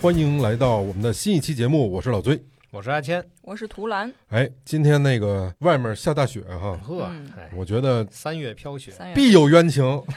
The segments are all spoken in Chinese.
欢迎来到我们的新一期节目，我是老崔。我是阿谦，我是图兰。哎，今天那个外面下大雪哈，呵，我觉得三月飘雪，三月必有冤情。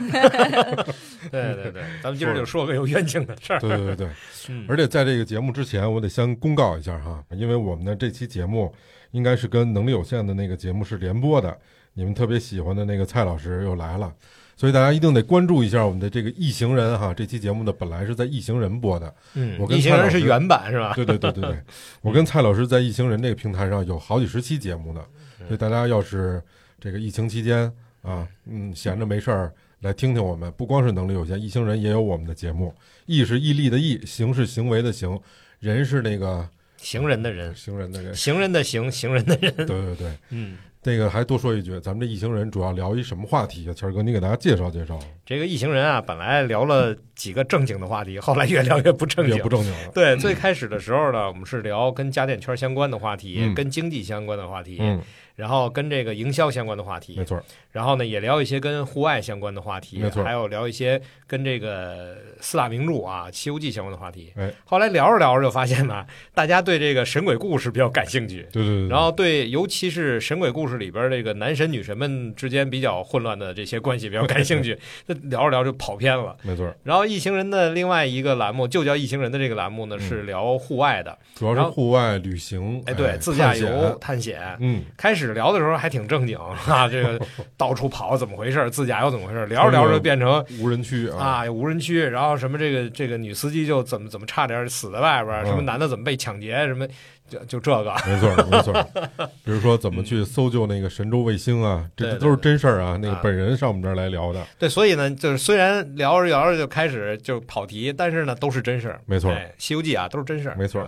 对对对，咱们今儿就说个有冤情的事儿。对对对对，嗯而且在这个节目之前，我得先公告一下哈，因为我们的这期节目应该是跟能力有限的那个节目是联播的，你们特别喜欢的那个蔡老师又来了。所以大家一定得关注一下我们的这个《异形人》哈，这期节目呢本来是在《异形人》播的，嗯我跟异形蔡老师人是原版是吧？对对对对对，我跟蔡老师在异形人这个平台上有好几十期节目呢，所以大家要是这个疫情期间啊，嗯，闲着没事儿来听听我们，不光是能力有限，异形人也有我们的节目，义是毅力的义，行是行为的行，人是那个行人的人，行人的人，行人的行，行人的人。对对对。嗯，这个还多说一句，咱们这一行人主要聊一什么话题啊？谦儿哥，你给大家介绍介绍，这个一行人啊，本来聊了几个正经的话题，后来越聊越不正经也不。正经了。对，最开始的时候呢，我们是聊跟家电圈相关的话题，嗯跟经济相关的话题，嗯，然后跟这个营销相关的话题没，错，然后呢，也聊一些跟户外相关的话题，没错还有聊一些跟这个四大名著啊《西游记》相关的话题。哎，后来聊着聊着就发现呢，大家对这个神鬼故事比较感兴趣，对对对对。然后对，尤其是神鬼故事里边这个男神女神们之间比较混乱的这些关系比较感兴趣，那聊着聊着就跑偏了。没错，然后一行人的另外一个栏目就叫一行人的这个栏目呢，嗯是聊户外的，主要是户外旅行，哎，对，自驾游、探险。嗯，开始聊的时候还挺正经啊，这个 到处跑怎么回事，自驾游怎么回事，聊着聊着变成无人区啊，无人区，然后什么这个这个女司机就怎么怎么差点死在外边什么男的怎么被抢劫，什么就就这个，没错，没错。比如说怎么去搜救那个神州卫星啊，这都是真事儿啊。那个啊本人上我们这儿来聊的，对，所以呢，就是虽然聊着聊着就开始就跑题，但是呢都是真事儿，没错，哎，《西游记》啊都是真事儿，没错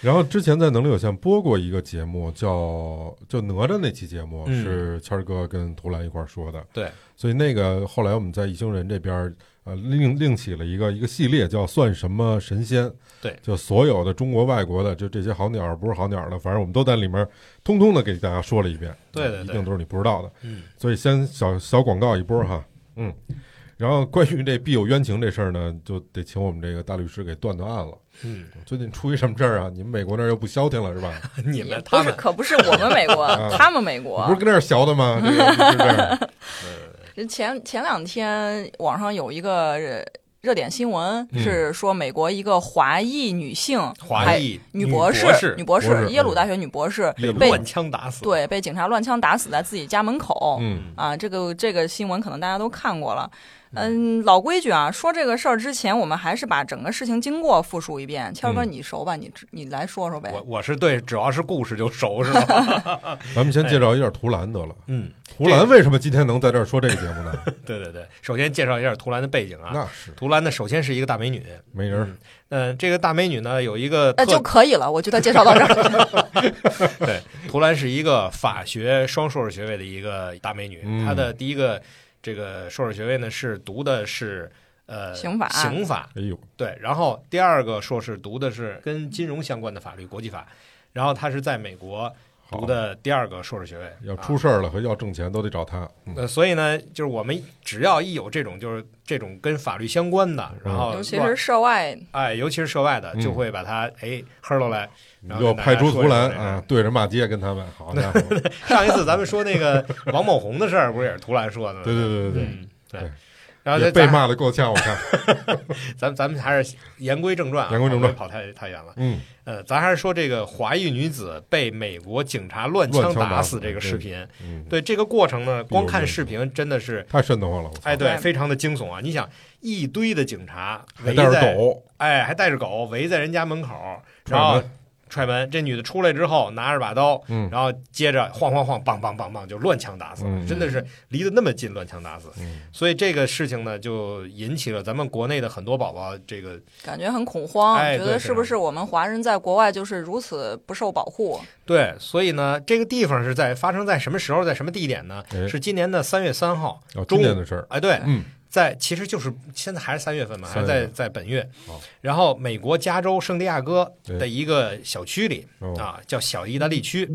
然后之前在能力有限播过一个节目，叫就哪吒那期节目，嗯是谦儿哥跟图兰一块儿说的。对，所以那个后来我们在异星人这边儿呃另另起了一个一个系列，叫算什么神仙。对就所有的中国、外国的，就这些好鸟儿不是好鸟儿的，反正我们都在里面通通的给大家说了一遍。对对对一定都是你不知道的。嗯，所以先小小广告一波哈，嗯，然后关于这必有冤情这事儿呢，就得请我们这个大律师给断断案了。嗯，最近出一什么事儿啊？你们美国那儿又不消停了是吧？你们不是，们他们可不是我们美国 啊，他们美你国不是。跟那儿学的吗？这个是这。前前两天网上有一个呃热点新闻，嗯是说美国一个华裔女性，华裔女博士，女博博士耶鲁大学女博士被被乱枪打死，对被警察乱枪打死在自己家门口。嗯，啊，这个这个新闻可能大家都看过了。嗯，老规矩啊，说这个事儿之前，我们还是把整个事情经过复述一遍。谦儿哥，嗯你熟吧？你你来说说呗。我我是对，只要是故事就熟是吧？咱们先介绍一下图兰得了。嗯，图兰为什么今天能在这儿说这个节目呢？对对对，首先介绍一下图兰的背景啊，那是图兰呢首先是一个大美女，美人儿。嗯、这个大美女呢有一个呃，就可以了，我觉得介绍到这儿。对，图兰是一个法学双硕士学位的一个大美女，嗯她的第一个这个硕士学位呢是读的是呃刑法刑法哎呦，对，然后第二个硕士读的是跟金融相关的法律国际法，然后他是在美国好读的第二个硕士学位，要啊出事儿了和要挣钱都得找他。嗯呃，所以呢，就是我们只要一有这种就是这种跟法律相关的，然后尤其是涉外，哎，尤其是涉外的，嗯就会把他哎呵喽来。然后又跟大家派出图兰啊，对着骂街跟他们，好家伙！上一次咱们说那个王某红的事儿，不是也是图兰说的吗？对对对对对，嗯，对然后咱被骂的够呛，我看。咱咱们还是言归正传啊，言归正传跑太太远了。嗯，呃，咱还是说这个华裔女子被美国警察乱枪打死这个视频。嗯，对这个过程呢，光看视频真的是，太瘆得慌了！哎，对，对非常的惊悚啊！你想，一堆的警察围在，狗，哎，还带着狗围在人家门口，然后门踹门。这女的出来之后，拿着把刀，嗯然后接着晃晃晃，梆梆梆梆就乱枪打死了，嗯真的是离得那么近，乱枪打死。嗯，所以这个事情呢，就引起了咱们国内的很多宝宝这个感觉很恐慌，哎觉得是不是我们华人在国外就是如此不受保护？对，所以呢，这个地方是在发生在什么时候，在什么地点呢？哎是今年的三月三号。哦，中年的事儿，哎，对，嗯，在其实就是现在还是三月份嘛，还是在在本月。然后美国加州圣地亚哥的一个小区里哦，啊，叫小意大利区。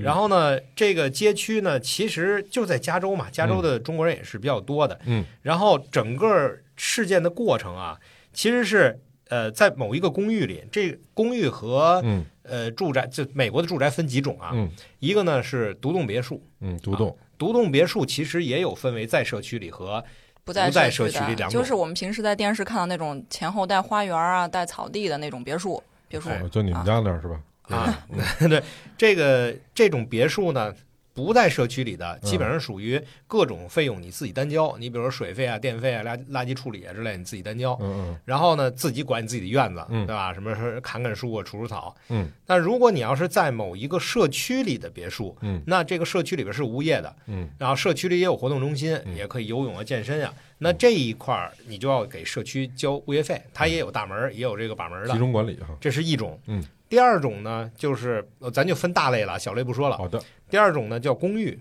然后呢，这个街区呢，其实就在加州嘛，加州的中国人也是比较多的。嗯，然后整个事件的过程啊，其实是呃，在某一个公寓里，这公寓和嗯呃住宅，就美国的住宅分几种啊？嗯一个呢是独栋别墅，嗯，独栋独栋别墅其实也有分为在社区里和不在社社区里两种的，就是我们平时在电视看到那种前后带花园啊、带草地的那种别墅，别墅。就你们家那儿是吧？啊，对这个这种别墅呢，不在社区里的，基本上属于各种费用你自己单交。你比如说水费啊、电费啊、垃垃圾处理啊之类，你自己单交。嗯然后呢，自己管你自己的院子，嗯对吧？什么是砍砍树啊、除除草。嗯但如果你要是在某一个社区里的别墅，嗯那这个社区里边是无业的，嗯然后社区里也有活动中心，嗯也可以游泳啊、健身啊。那这一块儿你就要给社区交物业费，它也有大门儿，也有这个把门儿嗯，集，中管理哈。这是一种。嗯，第二种呢，就是呃咱就分大类了，小类不说了。好的，第二种呢叫公寓，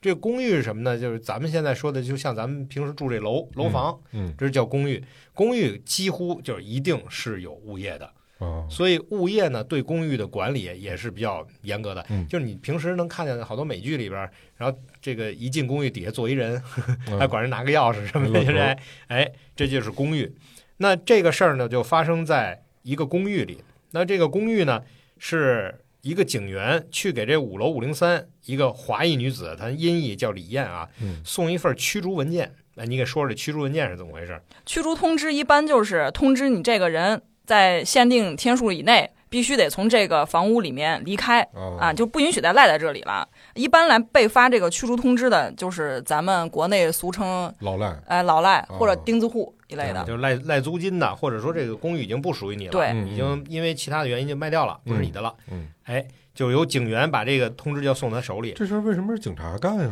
这个公寓是什么呢？就是咱们现在说的，就像咱们平时住这楼楼房，嗯这是叫公寓。公寓几乎就是一定是有物业的，哦，所以物业呢对公寓的管理也是比较严格的。嗯就是你平时能看见好多美剧里边，然后这个一进公寓底下坐一人，嗯还管人拿个钥匙什么的，没漏头就是哎哎，这就是公寓。那这个事儿呢，就发生在一个公寓里。那这个公寓呢，是一个警员去给这五楼五零三一个华裔女子，她音译叫李艳啊，嗯送一份驱逐文件。那，你给说说这驱逐文件是怎么回事？驱逐通知一般就是通知你这个人在限定天数以内必须得从这个房屋里面离开啊，啊，就不允许再赖在这里了。一般来被发这个驱逐通知的，就是咱们国内俗称老赖，哎老赖哦或者钉子户一类的。就是赖赖租金的，或者说这个公寓已经不属于你了，对嗯已经因为其他的原因就卖掉了，不是你的了。嗯，哎，就由警员把这个通知就送他手里。这事儿为什么是警察干呀？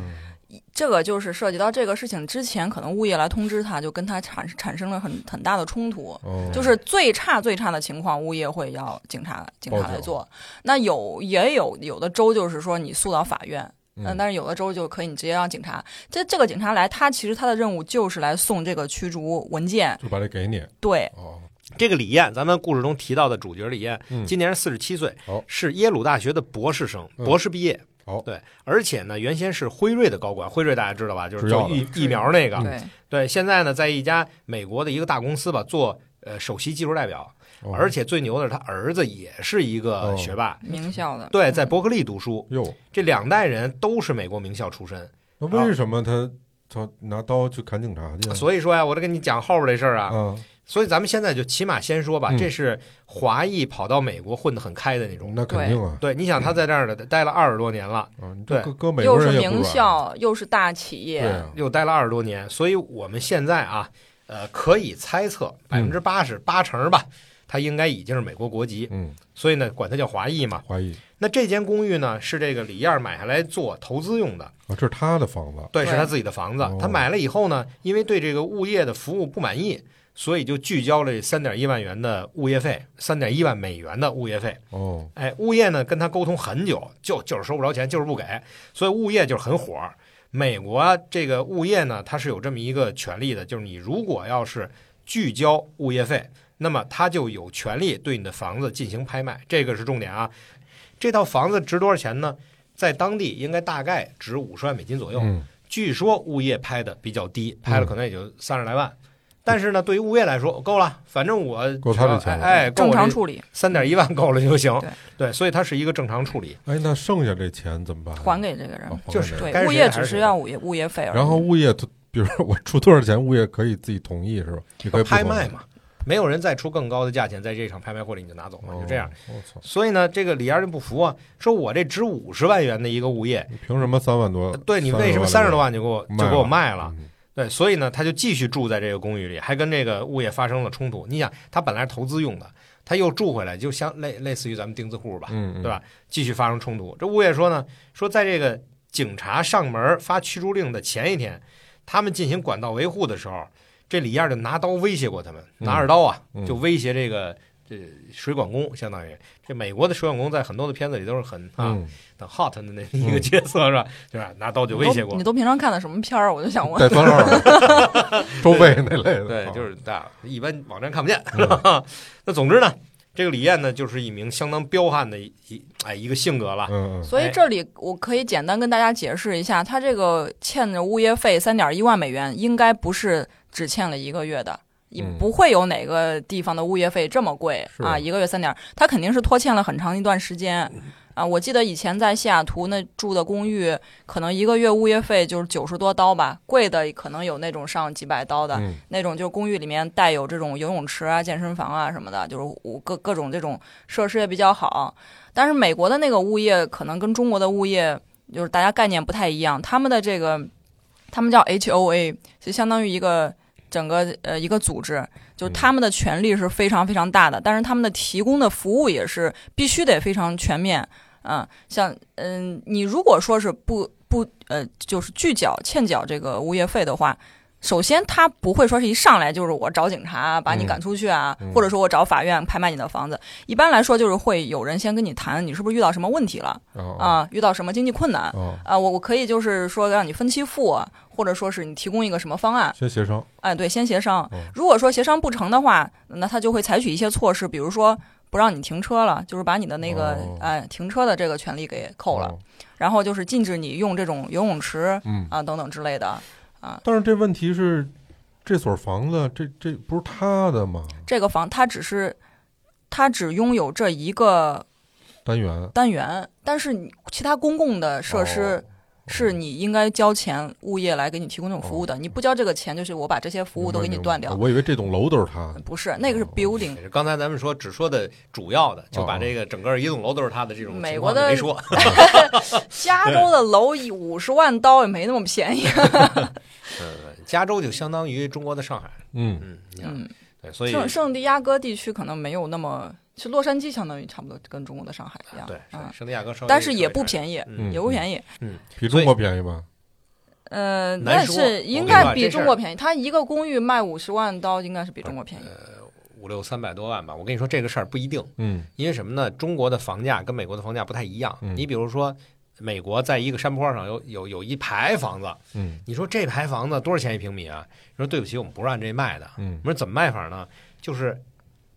这个就是涉及到这个事情之前，可能物业来通知他，就跟他产产生了很很大的冲突。哦，就是最差最差的情况，物业会要警察警察来做。那有也有有的州就是说你诉到法院，嗯、嗯但是有的州就可以你直接让警察。这这个警察来，他其实他的任务就是来送这个驱逐文件。就把这给你对，哦，这个李艳，咱们故事中提到的主角李艳，嗯今年是四十七岁哦，是耶鲁大学的博士生，嗯博士毕业。好对，而且呢，原先是辉瑞的高管，辉瑞大家知道吧？就是做疫疫苗那个。对，对，现在呢，在一家美国的一个大公司吧，做呃首席技术代表，哦而且最牛的是他儿子也是一个哦学霸，名校的。对，在伯克利读书，哟，这两代人都是美国名校出身。那为什么他他拿刀去砍警察去？所以说呀，我得跟你讲后边这事儿啊。啊，所以咱们现在就起码先说吧，嗯。这是华裔跑到美国混得很开的那种。那肯定啊，对，你想他在这儿的待了二十多年了，啊，你这对搁搁美国又是名人也不软，校，又是大企业，啊，又待了二十多年，所以我们现在啊，呃，可以猜测百分之八十八成吧，他应该已经是美国国籍，嗯，所以呢，管他叫华裔嘛。华裔。那这间公寓呢，是这个李燕买下来做投资用的，啊，这是他的房子，对，对是他自己的房子。哦。他买了以后呢，因为对这个物业的服务不满意，所以就拒交了三点一万元的物业费，三点一万美元的物业费。哦，哎，物业呢跟他沟通很久，就就是收不着钱，就是不给，所以物业就是很火。美国啊这个物业呢，它是有这么一个权利的，就是你如果要是拒交物业费，那么他就有权利对你的房子进行拍卖，这个是重点啊。这套房子值多少钱呢？在当地应该大概值五十万美金左右。嗯，据说物业拍的比较低，拍了可能也就三十来万。但是呢，对于物业来说够了，反正我够他这钱了哎，正常处理，三点一万够了就行。对所以它是一个正常处理。哎，那剩下这钱怎么办？还给这个人。就是对，物业只是要物业物业费而已。然后物业，比如说我出多少钱，物业可以自己同意是吧？你可以拍卖嘛，没有人再出更高的价钱，在这场拍卖会里你就拿走了，哦就这样。。所以呢，这个李二就不服啊，说我这值五十万元的一个物业，你凭什么三万多？对你为什么三十多万就给我就给我卖了了？？对，所以呢，他就继续住在这个公寓里，还跟这个物业发生了冲突。你想，他本来是投资用的，他又住回来，就相类类似于咱们钉子户吧，嗯，嗯对吧？继续发生冲突。这物业说呢，说在这个警察上门发驱逐令的前一天，他们进行管道维护的时候，这李燕就拿刀威胁过他们，嗯拿着刀啊，嗯就威胁这个这水管工，相当于这美国的水管工在很多的片子里都是很啊嗯，很 hot 的那一个角色是吧？就是拿刀就威胁过你都平常看的什么片儿？我就想问。带番号，周贝那类的，对，啊就是大一般网站看不见？那总之呢，这个李艳呢，就是一名相当彪悍的一一哎一个性格了。所以这里我可以简单跟大家解释一下，他这个欠的物业费三点一万美元，应该不是只欠了一个月的，不会有哪个地方的物业费这么贵是啊，一个月三点儿，他肯定是拖欠了很长一段时间。啊，我记得以前在西雅图那住的公寓，可能一个月物业费就是九十多刀吧，贵的可能有那种上几百刀的，嗯那种就是公寓里面带有这种游泳池啊、健身房啊什么的，就是我各各种这种设施也比较好。但是美国的那个物业可能跟中国的物业就是大家概念不太一样，他们的这个他们叫 HOA，就相当于一个整个呃一个组织，就是他们的权力是非常非常大的，但是他们的提供的服务也是必须得非常全面。嗯，像嗯，你如果说是不不呃，就是拒缴欠缴这个物业费的话，首先他不会说是一上来就是我找警察把你赶出去啊，嗯。或者说我找法院拍卖你的房子。一般来说就是会有人先跟你谈，你是不是遇到什么问题了？哦啊、遇到什么经济困难？哦，啊、我我可以就是说让你分期付啊，或者说是你提供一个什么方案，先协商，哎，对，先协商。嗯。如果说协商不成的话，那他就会采取一些措施，比如说不让你停车了，就是把你的那个哦。哎停车的这个权利给扣了，哦。然后就是禁止你用这种游泳池嗯，啊等等之类的。但是这问题是，这所房子这这不是他的吗？这个房他只是他只拥有这一个单元。单元，但是你其他公共的设施哦是你应该交钱物业来给你提供这种服务的，你不交这个钱，就是我把这些服务都给你断掉。我以为这栋楼都是他。不是，那个是 building，刚才咱们说只说的主要的，就把哦这个整个一栋楼都是他的这种美国的没说。加州的楼一五十万刀也没那么便宜。呃，加州就相当于中国的上海。嗯，嗯，嗯，对，所以圣圣地亚哥地区可能没有那么，其实洛杉矶相当于差不多跟中国的上海一样，对，啊，圣地亚哥稍微，但是也不。便宜，嗯也不便宜。嗯比中国便宜吧？呃，但是应该比中国便宜。它一个公寓卖五十万刀，应该是比中国便宜。五六三百多万吧，我跟你说这个事儿不一定，嗯因为什么呢？中国的房价跟美国的房价不太一样。嗯你比如说，美国在一个山坡上有有有一排房子，嗯你说这排房子多少钱一平米啊？你说对不起，我们不是按这卖的。嗯我说怎么卖法呢？就是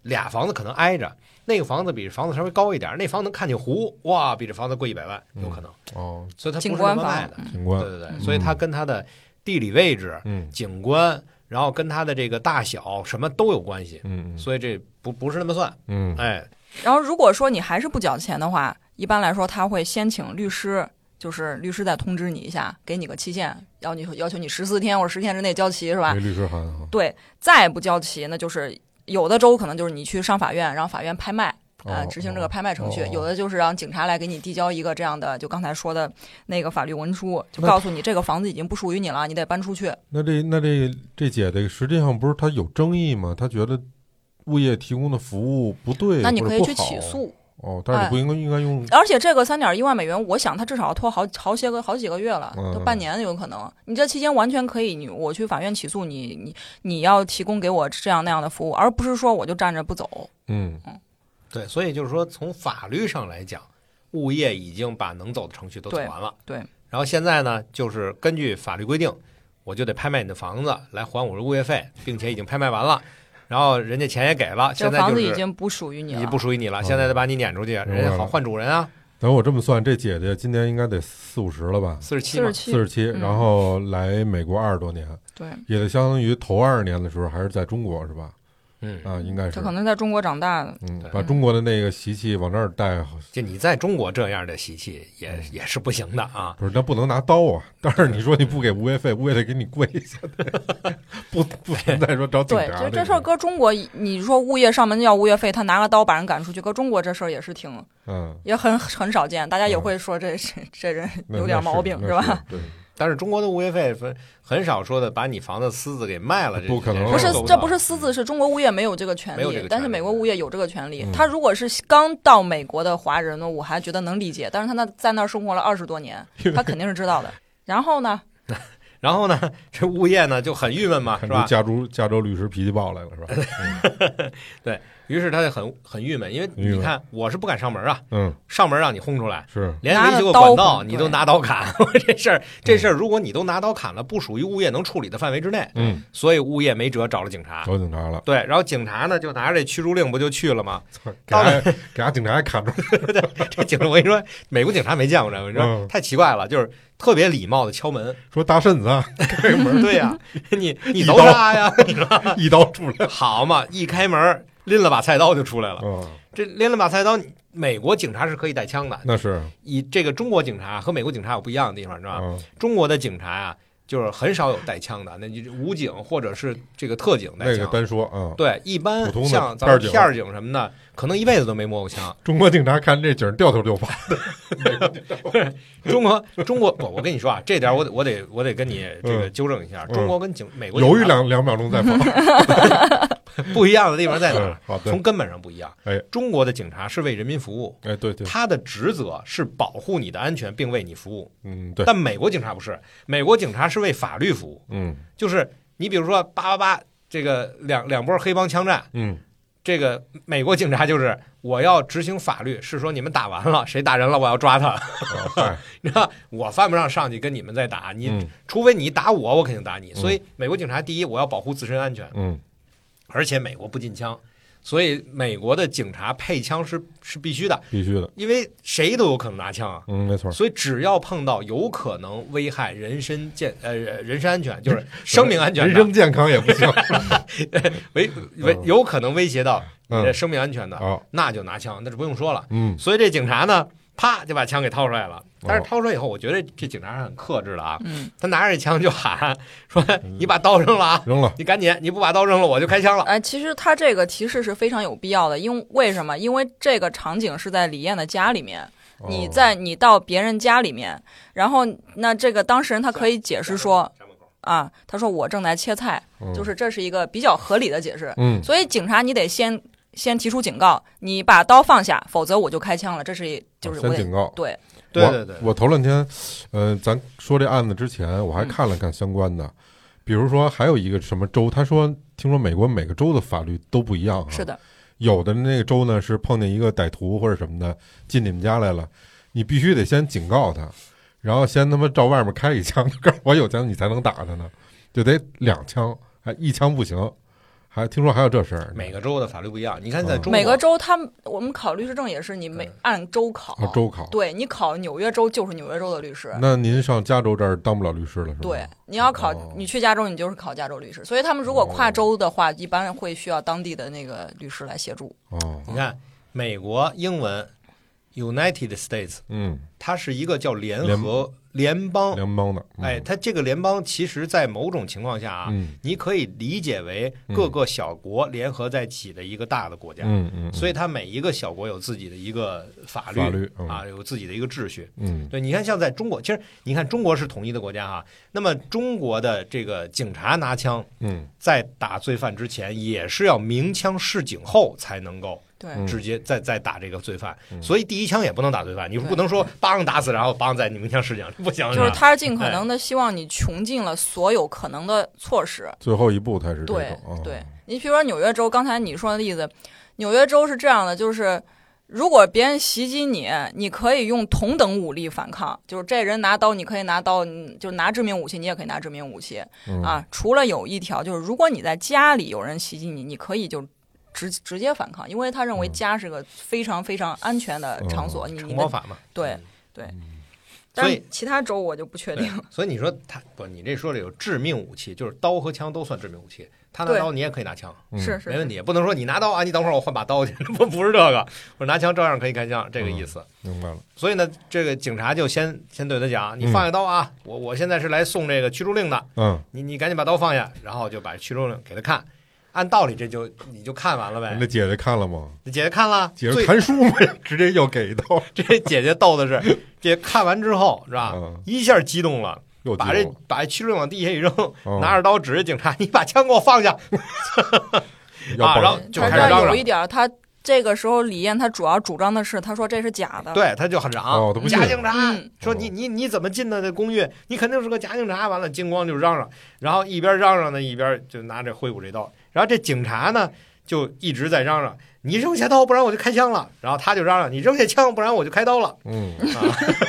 俩房子可能挨着，那个房子比这房子稍微高一点，那房子能看见湖，哇，比这房子贵一百万，有可能。哦，所以它不是景观房那么卖的。景观对对对，所以它跟它的地理位置、嗯景观，然后跟它的这个大小什么都有关系。嗯嗯所以这不不是那么算，嗯哎，然后如果说你还是不缴钱的话，一般来说他会先请律师，就是律师再通知你一下，给你个期限，要你要求你十四天或者十天之内交齐，是吧？律师函。对，再不交齐，那就是有的州可能就是你去上法院，让法院拍卖。啊，哦执行这个拍卖程序，哦有的就是让警察来给你递交一个这样的，就刚才说的那个法律文书，就告诉你这个房子已经不属于你了，你得搬出去。那这那这这姐这个实际上不是她有争议吗？她觉得物业提供的服务不对，那你可以去起诉，哦，但是你不应该应该用而且这个三点一万美元，我想他至少要拖好好些个好几个月了，嗯都半年有可能。你这期间完全可以，你我去法院起诉你，你你要提供给我这样那样的服务，而不是说我就站着不走。嗯嗯对，所以就是说，从法律上来讲，物业已经把能走的程序都走完了。对然后现在呢，就是根据法律规定，我就得拍卖你的房子来还我的物业费，并且已经拍卖完了，然后人家钱也给了，现在房子已经不属于你了。已经。不属于你了，嗯。现在得把你撵出去，人家好换主人啊，等我这么算，这姐姐今年应该得四五十了吧？四十七嘛。四十，七。四，十七，嗯。然后来美国二十多年，对，也得相当于头二十年的时候还是在中国是吧？嗯，啊，应该是他可能在中国长大的。嗯把中国的那个习气往这儿带，就你在中国这样的习气也嗯也是不行的啊。不是那不能拿刀啊！但是你说你不给物业费，物业得给你跪下，不不存在说找警对，察对就这事儿搁中国，你说物业上门要物业费，他拿个刀把人赶出去，搁中国这事儿也是挺嗯，也很很少见，大家也嗯会说这这这人有点毛病那是吧？？对，但是中国的物业费分很少说的把你房子私自给卖了，这不可能不是这不是私自，是中国物业没有这个权没有这个，利但是美国物业有这个权利嗯。他如果是刚到美国的华人呢，我还觉得能理解，但是他那在那儿生活了二十多年，他肯定是知道的。然后呢，然后呢，这物业呢就很郁闷嘛，是吧？加州加州律师脾气暴来了是吧？于是他就很很郁闷，因为你看我是不敢上门啊，嗯，上门让你轰出来，是。连维修个管道你都拿刀砍，这事儿这事儿如果你都拿刀砍了，不属于物业能处理的范围之内，嗯，所以物业没辙找了警察。找警察了，对，然后警察呢就拿着这驱逐令不就去了吗？操 给俺给俺警察还砍住，这警察我跟你说，美国警察没见过这个，你知道嗯。太奇怪了，就是特别礼貌的敲门。说大婶子啊，开门。对呀、你你一都刀啥呀？一刀出来，好嘛，一开门拎了把菜刀就出来了。嗯，这拎了把菜刀，美国警察是可以带枪的。那是以这个中国警察和美国警察有不一样的地方，是吧？嗯中国的警察啊，就是很少有带枪的，那就武警或者是这个特警带那个枪。单说啊，对，一般像咱们片儿警什么的，可能一辈子都没摸过枪。中国警察看这景儿掉头就跑，中国中国不，我跟你说啊，这点我得我得我得跟你这个嗯纠正一下，嗯中国跟警美国警犹豫两两秒钟再跑，不一样的地方在哪？从，根本上不一样。哎，中国的警察是为人民服务，哎，对对，他的职责是保护你的安全，并为你服务。嗯，对，但美国警察不是，美国警察是为法律服务，嗯。就是你比如说八八八这个两两波黑帮枪战，嗯，这个美国警察就是我要执行法律，是说你们打完了谁打人了，我要抓他，你知道我犯不上上去跟你们再打，你、嗯。除非你打我，我肯定打你。所以美国警察第一，我要保护自身安全，嗯，而且美国不禁枪，所以美国的警察配枪是是必须的，必须的，因为谁都有可能拿枪啊。嗯，没错，所以只要碰到有可能危害人身健呃人身安全，就是 生命安全，人身健康也不行，危危嗯。有可能威胁到你的嗯，生命安全的，好，那就拿枪，那就不用说了。嗯。所以这警察呢，啪就把枪给掏出来了。但是哦掏出来以后，我觉得这警察是很克制的啊，嗯，他拿着这枪就喊说：“你把刀扔了啊！扔了，你赶紧，你不把刀扔了，我就开枪了。哎，其实他这个提示是非常有必要的，因为为什么？因为这个场景是在李艳的家里面，你哦在你到别人家里面，然后那这个当事人他可以解释说啊，他说我正在切菜，嗯就是这是一个比较合理的解释。嗯，所以警察你得先先提出警告，你把刀放下，否则我就开枪了。这是就是先警告。对，我对对对，我头两天，呃，咱说这案子之前，我还嗯看了看相关的，比如说还有一个什么州，他说听说美国每个州的法律都不一样、啊，是，的，有的那个州呢是碰见一个歹徒或者什么的进你们家来了，你必须得先警告他，然后先他妈照外面开一枪，告诉我有枪你才能打他呢，就得两枪，还一枪不行，还听说还有这事儿，每个州的法律不一样。你看，在嗯中国每个州他们我们考律师证也是你每按州考，啊州考。对你考纽约州就是纽约州的律师。那您上加州这儿当不了律师了是吧？对，你要考哦，你去加州，你就是考加州律师。所以他们如果跨州的话，一般会需要当地的那个律师来协助。哦，你看美国英文 United States，嗯，它是一个叫联合联邦。联邦的，嗯哎，，它这个联邦其实，在某种情况下啊，嗯你可以理解为各个小国联合在一起的一个大的国家。嗯嗯，所以它每一个小国有自己的一个法律法律嗯啊，有自己的一个秩序。嗯对，你看，像在中国，其实你看中国是统一的国家哈，那么中国的这个警察拿枪嗯在打罪犯之前，也是要鸣枪示警后才能够对，嗯。直接再再打这个罪犯，嗯。所以第一枪也不能打罪犯，你不能说梆打死，然后梆在你鸣枪示警，不行，就是吧？他尽可能的希望你穷尽了所有可能的措施。最后一步才是对对，你比如说纽约州，刚才你说的例子，纽约州是这样的，就是如果别人袭击你，你可以用同等武力反抗，就是这人拿刀，你可以拿刀，嗯就拿致命武器，你也可以拿致命武器。嗯。啊。除了有一条，就是如果你在家里有人袭击你，你可以就。直直接反抗，因为他认为嗯家是个非常非常安全的场所。你城你的堡法嘛，对嗯对，嗯但是所以其他州我就不确定。，所以你说他不，你这说的有致命武器，就是刀和枪都算致命武器。他拿刀，你也可以拿枪，嗯是是没问题。不能说你拿刀啊，你等会儿我换把刀去，不不是这个，我拿枪照样可以开枪，这个意思。明白了，所以呢，这个警察就先先对他讲，你放下刀啊，我我现在是来送这个驱逐令的，嗯，你你赶紧把刀放下，然后就把驱逐令给他看。按道理这就你就看完了呗那。姐姐看了吗？这姐姐看了，姐姐最看书没？直接又给一刀，这姐姐逗的是，姐姐看完之后是吧，嗯一下激动了，把这把这驱逐令往地下一扔，哦拿着刀指着警察，你把枪给我放下。啊然后就他这开始嚷嚷有一点儿，他这个时候李艳他主要主张的是，他说这是假的。对，他就很嚷，假警察、嗯说你你你怎么进的这公寓？你肯定是个假警察。完了，金光就嚷嚷，然后一边嚷嚷呢，一边就拿着挥舞这刀。然后这警察呢，就一直在嚷嚷：“你扔下刀，不然我就开枪了。”然后他就嚷嚷：“你扔下枪，不然我就开刀了。嗯，”啊，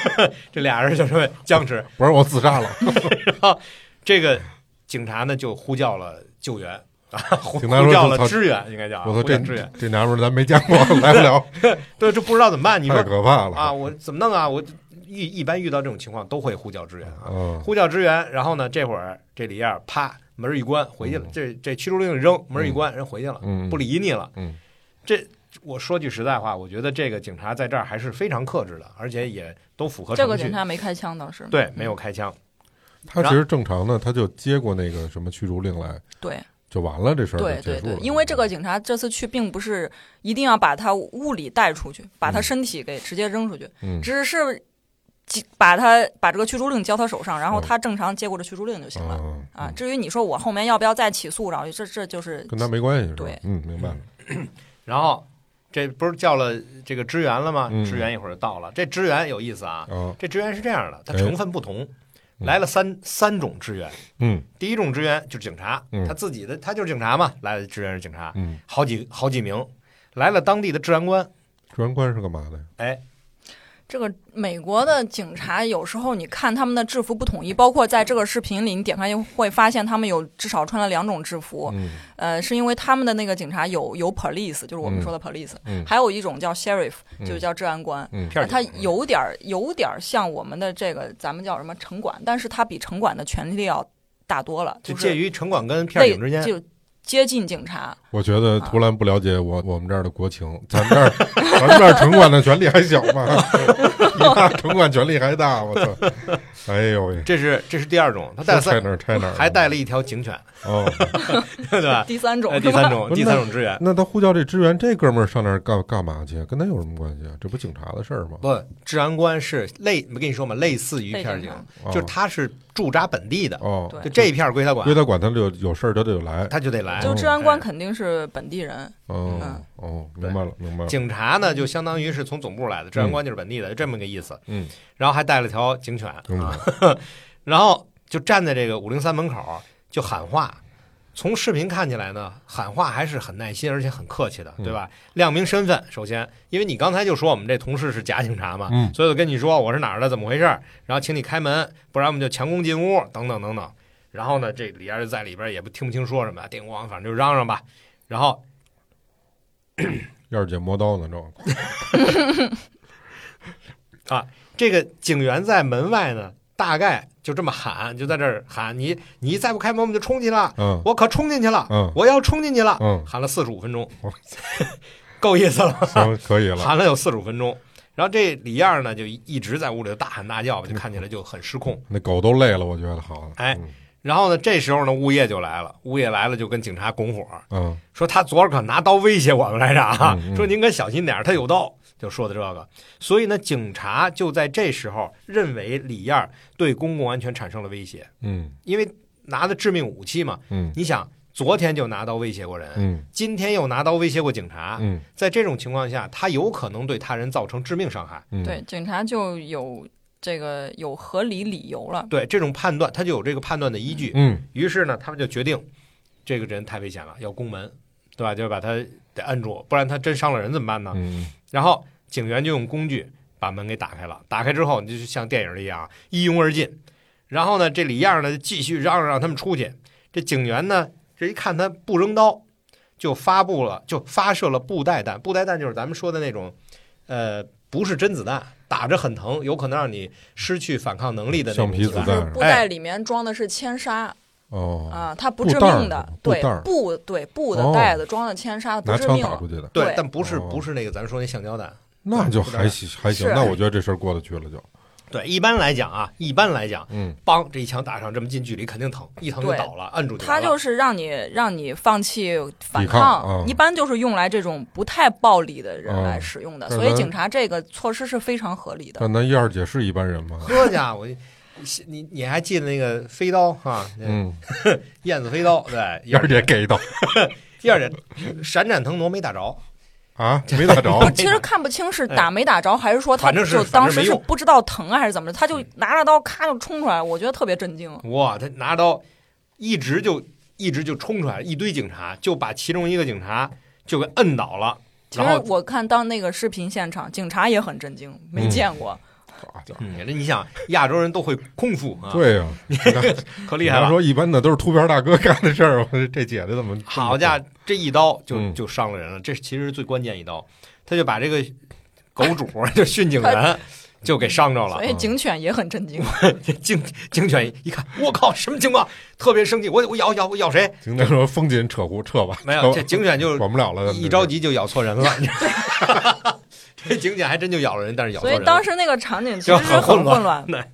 这俩人就这么僵持。不是我自杀了。然后这个警察呢，就呼叫了救援啊，呼叫了支援，应该叫啊我说这支援。这娘们儿咱没见过，来不了，对，这不知道怎么办？你说太可怕了啊，！我怎么弄啊？我一一般遇到这种情况都会呼叫支援啊，嗯呼叫支援。然后呢，这会儿这李燕啪门一关回去了，嗯这这驱逐令一扔，门一关人回去了，嗯，不理你了。嗯，这我说句实在话，我觉得这个警察在这儿还是非常克制的，而且也都符合这。个警察没开枪倒是。对，没有开枪。他其实正常的，他就接过那个什么驱逐令来对就完了，这事儿对对。对，因为这个警察这次去并不是一定要把他物理带出去，把他嗯身体给直接扔出去，嗯只是几把他把这个驱逐令交他手上，然后嗯他正常接过这驱逐令就行了。嗯啊，嗯至于你说我后面要不要再起诉，然后这这就是跟他没关系是吧？对嗯，明白了。然后这不是叫了这个支援了吗？嗯支援一会儿就到了。这支援有意思啊，啊，这支援是这样的，它哎成分不同，嗯来了三三种支援。嗯第一种支援就是警察，嗯他自己的他就是警察嘛，来的支援是警察，嗯，好几好几名，来了当地的治安官，治安官是干嘛的呀？哎，这个美国的警察有时候你看他们的制服不统一，包括在这个视频里你点开就会发现他们有至少穿了两种制服，嗯呃，是因为他们的那个警察有有 police，就是我们说的 police，、嗯还有一种叫 sheriff，嗯就是叫治安官。嗯片儿啊它警有点儿有点儿像我们的这个咱们叫什么城管，但是他比城管的权力要大多了，就是介于城管跟片儿警之间。就接近警察。我觉得图兰不了解我我们这儿的国情，咱们这儿 咱们这儿城管的权力还小吗？你那城管权力还大，我操！哎呦喂，这是这是第二种，他带了哪儿拆哪儿，还带了一条警犬，哦。对吧？第三种哎，第三种，第三种支援。那他呼叫这支援，这哥们儿上那儿干干嘛去？跟他有什么关系啊？这不警察的事儿吗？不，治安官是类，没跟你说嘛，类似于片儿警，哦就是他是驻扎本地的，哦，对就这一片儿归他管归，他管，他就有事儿他就得来。他就得来。就治安官哎肯定是本地人，哦嗯哦，明白了，明白了。警察呢，就相当于是从总部来的，治安官就是本地的，就这么个意思。嗯然后还带了条警犬嗯啊，然后就站在这个五零三门口就喊话。从视频看起来呢，喊话还是很耐心，而且很客气的，对吧？亮明身份，首先，因为你刚才就说我们这同事是假警察嘛，嗯所以我跟你说我是哪儿的，怎么回事儿，然后请你开门，不然我们就强攻进屋，等等等等。然后呢，这李二就在里边也不听不清说什么，叮咣，反正就嚷嚷吧。然后燕儿姐磨刀呢，这 啊这个警员在门外呢，大概就这么喊，就在这儿喊你，你再不开门，我们就冲进了，嗯我可冲进去了，嗯我要冲进去了，嗯，喊了四十五分钟，够意思了，行，可以了。喊了有四十五分钟。然后这李燕儿呢，就一直在屋里大喊大叫，就看起来就很失控。那狗都累了，我觉得好。哎嗯然后呢，这时候呢，物业就来了，物业来了就跟警察拱火，嗯说他昨儿可拿刀威胁我们来着啊，嗯嗯说您可小心点儿，他有刀，就说的这个。所以呢，警察就在这时候认为李燕对公共安全产生了威胁，嗯因为拿的致命武器嘛。嗯你想，昨天就拿刀威胁过人，嗯今天又拿刀威胁过警察，嗯在这种情况下，他有可能对他人造成致命伤害。嗯，对，警察就有这个有合理理由了。对这种判断，他就有这个判断的依据。嗯于是呢，他们就决定，这个人太危险了，要攻门，对吧？就把他得摁住，不然他真伤了人怎么办呢？嗯然后警员就用工具把门给打开了。打开之后，你就像电影一样一拥而进。然后呢，这李样呢继续嚷嚷让他们出去。这警员呢，这一看他不扔刀，就发布了，就发射了布袋弹。布袋弹就是咱们说的那种，呃，不是真子弹，打着很疼，有可能让你失去反抗能力的那种橡皮子弹。布袋里面装的是铅沙哦，啊，它不致命的。对布袋儿，布对布的哦袋子装的铅沙不拿枪致命了。打出去的，对但不是哦不是那个咱说那橡胶弹。那就还行还行。那我觉得这事儿过得去了就。对，一般来讲啊，一般来讲，嗯梆这一枪打上这么近距离肯定疼，一疼就倒了，摁住就他。就是让你让你放弃反抵抗嗯一般就是用来这种不太暴力的人啊来使用的，所以警察这个措施是非常合理的。但咱燕儿姐是一般人吗？呵家伙，你你还记得那个飞刀哈？嗯，燕子飞刀，对，燕儿姐给一刀 第二姐，闪闪腾挪没打着，啊，没打着。其实看不清是打没打着，还是说他就当时是不知道疼啊，还是怎么着，他就拿着刀咔就冲出来，我觉得特别震惊。哇，他拿刀一直就一直就冲出来，一堆警察就把其中一个警察就给摁倒了。其，实我看当那个视频现场，警察也很震惊，没嗯见过。好家伙嗯，那你想，亚洲人都会空腹啊，，对呀，可厉害了。说一般的都是秃瓢大哥干的事儿，我这姐姐怎么好家伙，这一刀就嗯就伤了人了，这其实是最关键一刀，他就把这个狗主 就训警员就给伤着了所。以警犬也很震惊。警警犬一看，我靠，什么情况？特别生气，我我咬咬我咬谁？警察说风紧扯胡撤吧，没有，这警犬就管不了了，一着急就咬错人了。这警犬还真就咬了人，但是咬错所以。当时那个场景其实很混乱混乱。对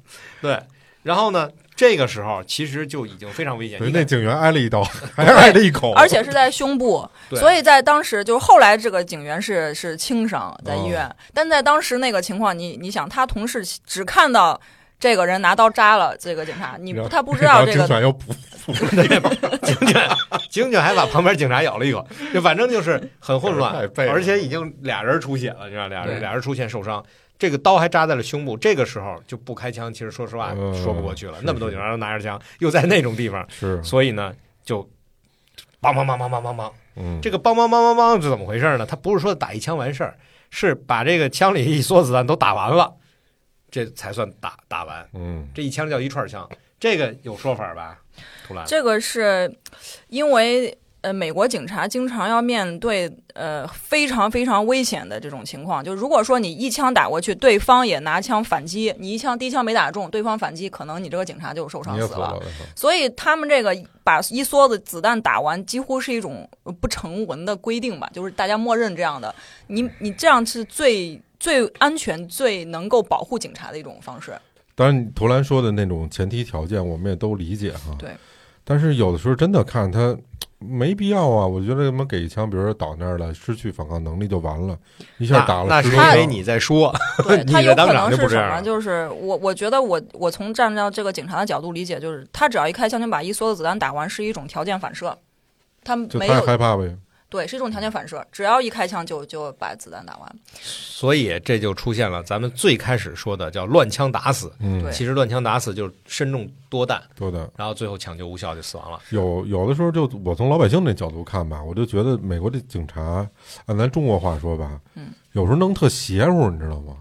对，然后呢，这个时候其实就已经非常危险。那警员挨了一刀，还挨了一口，而且是在胸部，所以在当时就是后来这个警员是是轻伤在医院，哦但在当时那个情况，你你想他同事只看到这个人拿刀扎了这个警察，你他不知道这个警犬又补，警犬，警犬还把旁边警察咬了一口，就反正就是很混乱而且已经俩人出血了，你知道，俩人俩人出现受伤。这个刀还扎在了胸部，这个时候就不开枪，其实说实话嗯说不过去了。那么多警察都拿着枪，又在那种地方，是，所以呢，就梆梆梆梆梆梆梆，嗯，这个梆梆梆梆梆是怎么回事呢？他不是说打一枪完事儿，是把这个枪里一梭子弹都打完了，这才算打打完。嗯，这一枪叫一串枪，这个有说法吧？图兰，这个是因为呃，美国警察经常要面对呃非常非常危险的这种情况。就如果说你一枪打过去，对方也拿枪反击，你一枪第一枪没打中，对方反击，可能你这个警察就受伤死了，所以他们这个把一梭子子弹打完，几乎是一种不成文的规定吧，就是大家默认这样的。你你这样是最最安全、最能够保护警察的一种方式。当然，图兰说的那种前提条件，我们也都理解哈。对。但是有的时候真的看他没必要啊，我觉得他妈给一枪，比如说倒那儿了，失去反抗能力就完了，一下打了那十多枪是因为你在说，他有可的当场能什么？就不这样就是我我觉得我我从站到这个警察的角度理解，就是他只要一开枪就把一梭子子弹打完，是一种条件反射，他就他也没有害怕呗。对，是一种条件反射，只要一开枪就就把子弹打完。所以这就出现了咱们最开始说的叫乱枪打死。嗯，其实乱枪打死就是身中多弹，多弹然后最后抢救无效就死亡了。有有的时候就我从老百姓那角度看吧，我就觉得美国这警察，按咱中国话说吧，嗯，有时候弄特邪乎，你知道吗？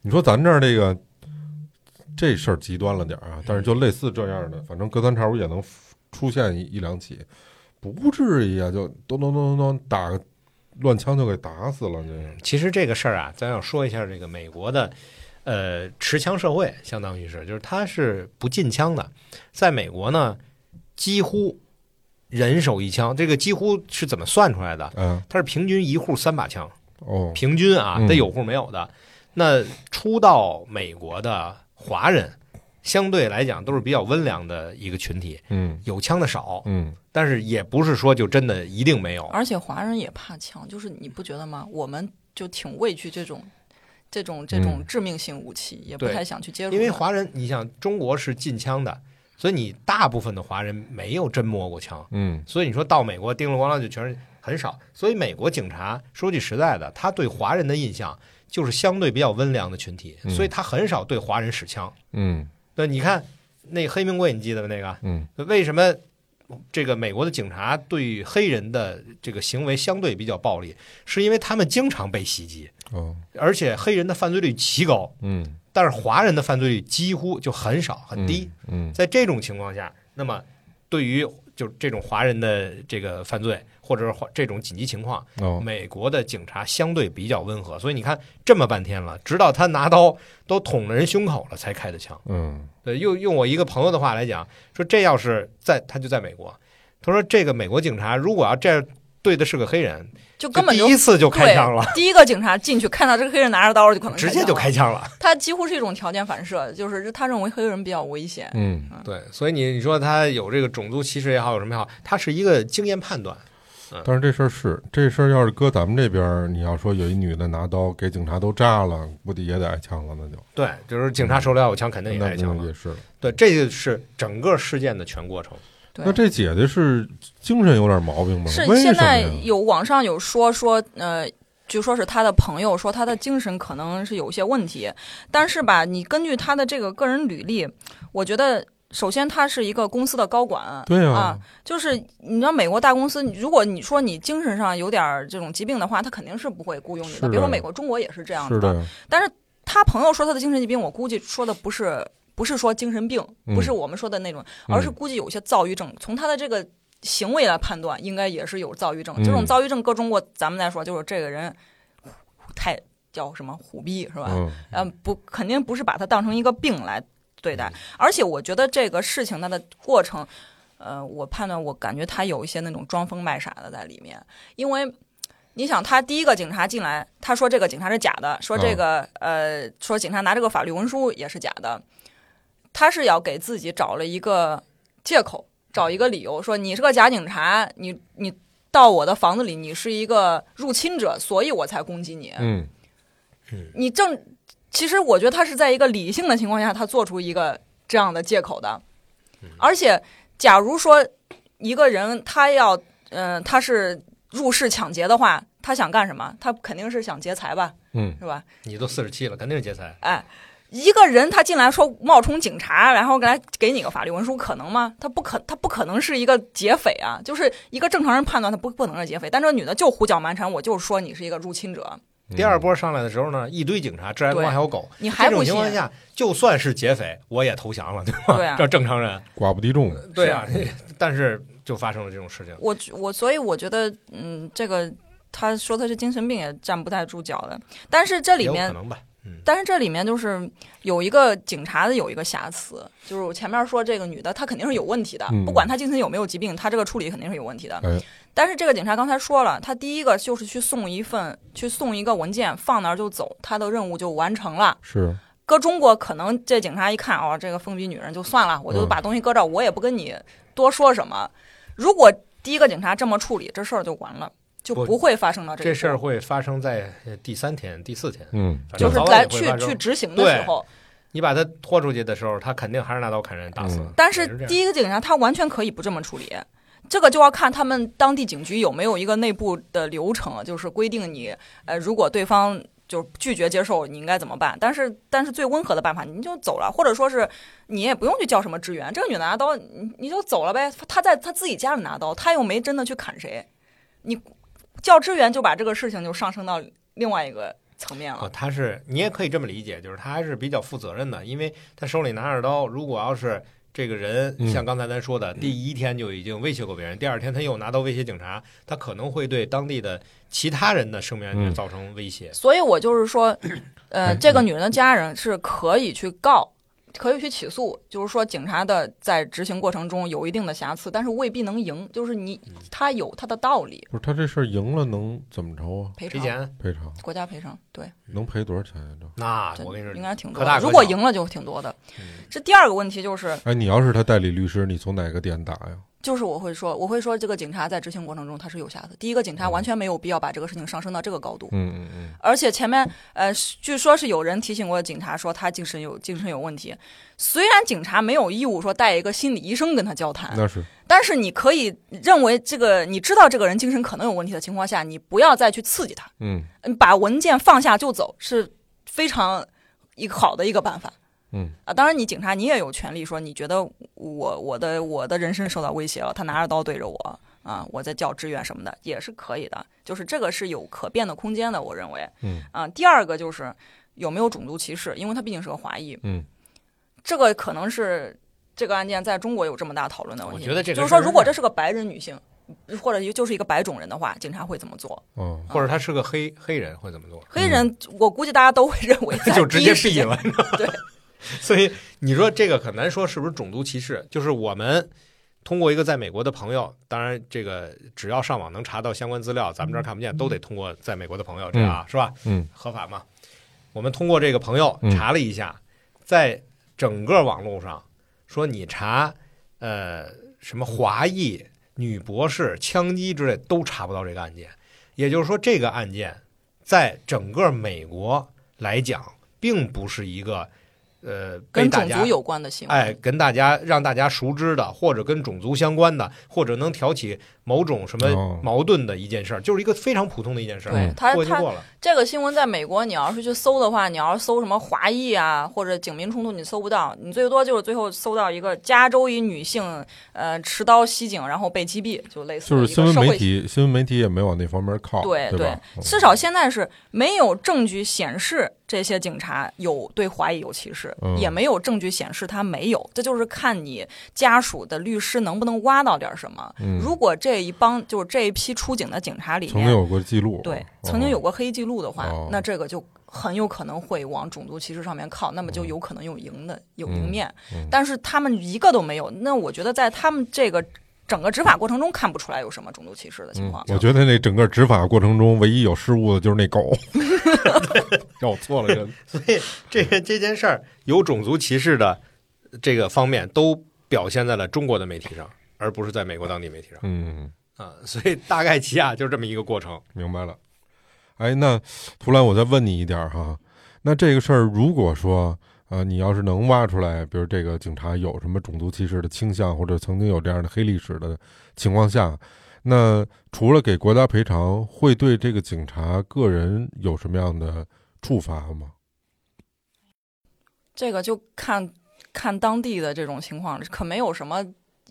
你说咱这儿这个这事儿极端了点儿啊，但是就类似这样的，反正隔三差五也能出现一一两起，不至于啊，就咚咚咚咚咚打个乱枪就给打死了，这其实这个事儿啊，咱要说一下这个美国的，呃，持枪社会，相当于是，就是他是不禁枪的，在美国呢，几乎人手一枪，这个几乎是怎么算出来的？嗯。它是平均一户三把枪，哦，平均啊，嗯。得有户没有的。那初到美国的华人，相对来讲都是比较温良的一个群体，嗯有枪的少，嗯，但是也不是说就真的一定没有。而且华人也怕枪，就是你不觉得吗？我们就挺畏惧这种这种这种嗯致命性武器，也不太想去接触。因为华人，你想中国是禁枪的，所以你大部分的华人没有真摸过枪，嗯所以你说到美国叮了咣啷就全是很少。所以美国警察说句实在的，他对华人的印象就是相对比较温良的群体，嗯所以他很少对华人使枪。嗯对，你看那黑名贵，你记得吗？那个嗯为什么这个美国的警察对黑人的这个行为相对比较暴力，是因为他们经常被袭击，哦而且黑人的犯罪率极高，嗯但是华人的犯罪率几乎就很少很低。嗯在这种情况下，那么对于就这种华人的这个犯罪或者是这种紧急情况，哦美国的警察相对比较温和，所以你看这么半天了，直到他拿刀都捅了人胸口了才开的枪。嗯对，用用我一个朋友的话来讲，说这要是在他就在美国，他说这个美国警察如果要这样对的是个黑人，就根本就第一次就开枪了，第一个警察进去看到这个黑人拿着刀，就可能直接就开枪了。枪了。他几乎是一种条件反射，就是他认为黑人比较危险。嗯对，所以你你说他有这个种族歧视也好，有什么也好，他是一个经验判断。但是这事儿是这事儿，要是搁咱们这边儿，你要说有一女的拿刀给警察都扎了，估计也得挨枪了，那就对，就是警察手里要有枪，肯定也那开枪了。也是。对，这就是整个事件的全过程。那这姐姐是精神有点毛病吗？是现在？有网上有说说，呃，据说是她的朋友说她的精神可能是有些问题，但是吧，你根据她的这个个人履历，我觉得首先他是一个公司的高管，对呀、啊就是你知道美国大公司，如果你说你精神上有点儿这种疾病的话，他肯定是不会雇佣你的。的。比如说美国、中国也是这样是的，但是他朋友说他的精神疾病，我估计说的不是不是说精神病，嗯不是我们说的那种，嗯。而是估计有些躁郁症。从他的这个行为来判断，应该也是有躁郁症。嗯。这种躁郁症搁中国，咱们来说就是这个人太叫什么虎逼是吧？嗯。嗯，不，肯定不是把它当成一个病来对嗯待。而且我觉得这个事情它的过程，呃，我判断我感觉他有一些那种装疯卖傻的在里面，因为。你想，他第一个警察进来，他说这个警察是假的，说这个、呃，说警察拿这个法律文书也是假的，他是要给自己找了一个借口，找一个理由，说你是个假警察，你你到我的房子里，你是一个入侵者，所以我才攻击你。嗯你正，其实我觉得他是在一个理性的情况下，他做出一个这样的借口的。而且，假如说一个人他要，嗯、他是入室抢劫的话，他想干什么？他肯定是想劫财吧，嗯是吧？你都四十七了，肯定是劫财。哎，一个人他进来说冒充警察，然后给他给你个法律文书，可能吗？他不可，他不可能是一个劫匪啊！就是一个正常人判断他不不能是劫匪，但这女的就胡搅蛮缠，我就说你是一个入侵者，第二波上来的时候呢，一堆警察，治安官还有狗。这你还不信？种情况下，就算是劫匪，我也投降了，对吧？对啊这正常人。寡不敌众，对啊，但是就发生了这种事情。我我所以我觉得，嗯，这个他说他是精神病也站不太住脚的。但是这里面有可，能吧。嗯，但是这里面就是有一个警察的有一个瑕疵，就是我前面说这个女的她肯定是有问题的，嗯不管她精神有没有疾病，她这个处理肯定是有问题的。哎但是这个警察刚才说了，他第一个就是去送一份，去送一个文件，放那儿就走，他的任务就完成了。是搁中国，可能这警察一看，哦，这个疯逼女人就算了，我就嗯把东西搁这儿，我也不跟你多说什么。如果第一个警察这么处理，这事儿就完了，就不不会发生到这事儿会发生在呃第三天、第四天，嗯就是来去去执行的时候。你把他拖出去的时候，他肯定还是拿刀砍人，打死嗯。但是第一个警察他完全可以不这么处理，这个就要看他们当地警局有没有一个内部的流程，就是规定你呃，如果对方就是拒绝接受，你应该怎么办？但是但是最温和的办法，你就走了，或者说是你也不用去叫什么支援，这个女的拿刀，你你就走了呗。她在她自己家里拿刀，她又没真的去砍谁，你叫支援就把这个事情就上升到另外一个层面哦了，。他是你也可以这么理解，就是他还是比较负责任的，因为他手里拿着刀，如果要是这个人嗯像刚才咱说的，第一天就已经威胁过别人，第二天他又拿刀威胁警察，他可能会对当地的其他人的生命安全嗯造成威胁。所以我就是说，呃，哎这个女人的家人是可以去告，可以去起诉，就是说警察的在执行过程中有一定的瑕疵，但是未必能赢，就是你嗯他有他的道理，不是他这事儿赢了能怎么着啊？赔偿，赔钱，赔偿国家赔偿，对，能赔多少钱呀？这这那我跟你说，应该挺多的。可大可小如果赢了就挺多的。嗯这第二个问题就是，哎，你要是他代理律师，你从哪个点打呀？就是我会说，我会说这个警察在执行过程中他是有瑕疵。第一个，警察完全没有必要把这个事情上升到这个高度。嗯嗯嗯，而且前面呃，据说是有人提醒过警察说他精神有精神有问题。虽然警察没有义务说带一个心理医生跟他交谈，那是但是你可以认为这个你知道这个人精神可能有问题的情况下，你不要再去刺激他，嗯你把文件放下就走是非常一个好的一个办法。嗯啊，当然，你警察你也有权利说，你觉得我我的我的人身受到威胁了，他拿着刀对着我啊，我在叫支援什么的也是可以的，就是这个是有可变的空间的，我认为。嗯啊，第二个就是有没有种族歧视，因为他毕竟是个华裔，嗯这个可能是这个案件在中国有这么大讨论的问题。我觉得这个就是说，如果这是个白人女性，或者就是一个白种人的话，警察会怎么做？嗯或者他是个黑黑人会怎么做？黑人，我估计大家都会认为 在就直第一时间接毙了。对，所以你说这个很难说是不是种族歧视，就是我们通过一个在美国的朋友，当然这个只要上网能查到相关资料，咱们这儿看不见，都得通过在美国的朋友，这样啊、是吧？嗯合法嘛？我们通过这个朋友嗯查了一下，在整个网络上说你查呃什么华裔女博士枪击之类都查不到这个案件，也就是说这个案件在整个美国来讲，并不是一个呃跟种族有关的行为。哎，跟大家让大家熟知的，或者跟种族相关的，或者能挑起某种什么哦矛盾的一件事儿，就是一个非常普通的一件事儿。对他他过就过了。这个新闻在美国，你要是去搜的话，你要是搜什么华裔啊，或者警民冲突，你搜不到，你最多就是最后搜到一个加州一女性，呃，持刀袭警然后被击毙，就类似就是新闻媒体新闻媒体也没往那方面靠，对对至少现在是没有证据显示这些警察有对华裔有歧视，嗯也没有证据显示他没有。这就是看你家属的律师能不能挖到点什么。嗯如果这一帮就是这一批出警的警察里面，曾经有过记录，对哦。曾经有过黑记录的话，哦。那这个就很有可能会往种族歧视上面靠，那么就有可能有赢的有赢面。嗯。但是他们一个都没有，那我觉得在他们这个整个执法过程中看不出来有什么种族歧视的情嗯况。，我觉得那整个执法过程中，唯一有失误的就是那狗，让我错了人。所以这个这件事儿有种族歧视的这个方面都表现在了中国的媒体上，而不是在美国当地媒体上嗯，啊。所以大概其啊就是这么一个过程。明白了。哎，那图兰，我再问你一点哈，那这个事儿如果说呃，你要是能挖出来，比如这个警察有什么种族歧视的倾向，或者曾经有这样的黑历史的情况下，那除了给国家赔偿，会对这个警察个人有什么样的处罚吗？这个就看看当地的这种情况，可没有什么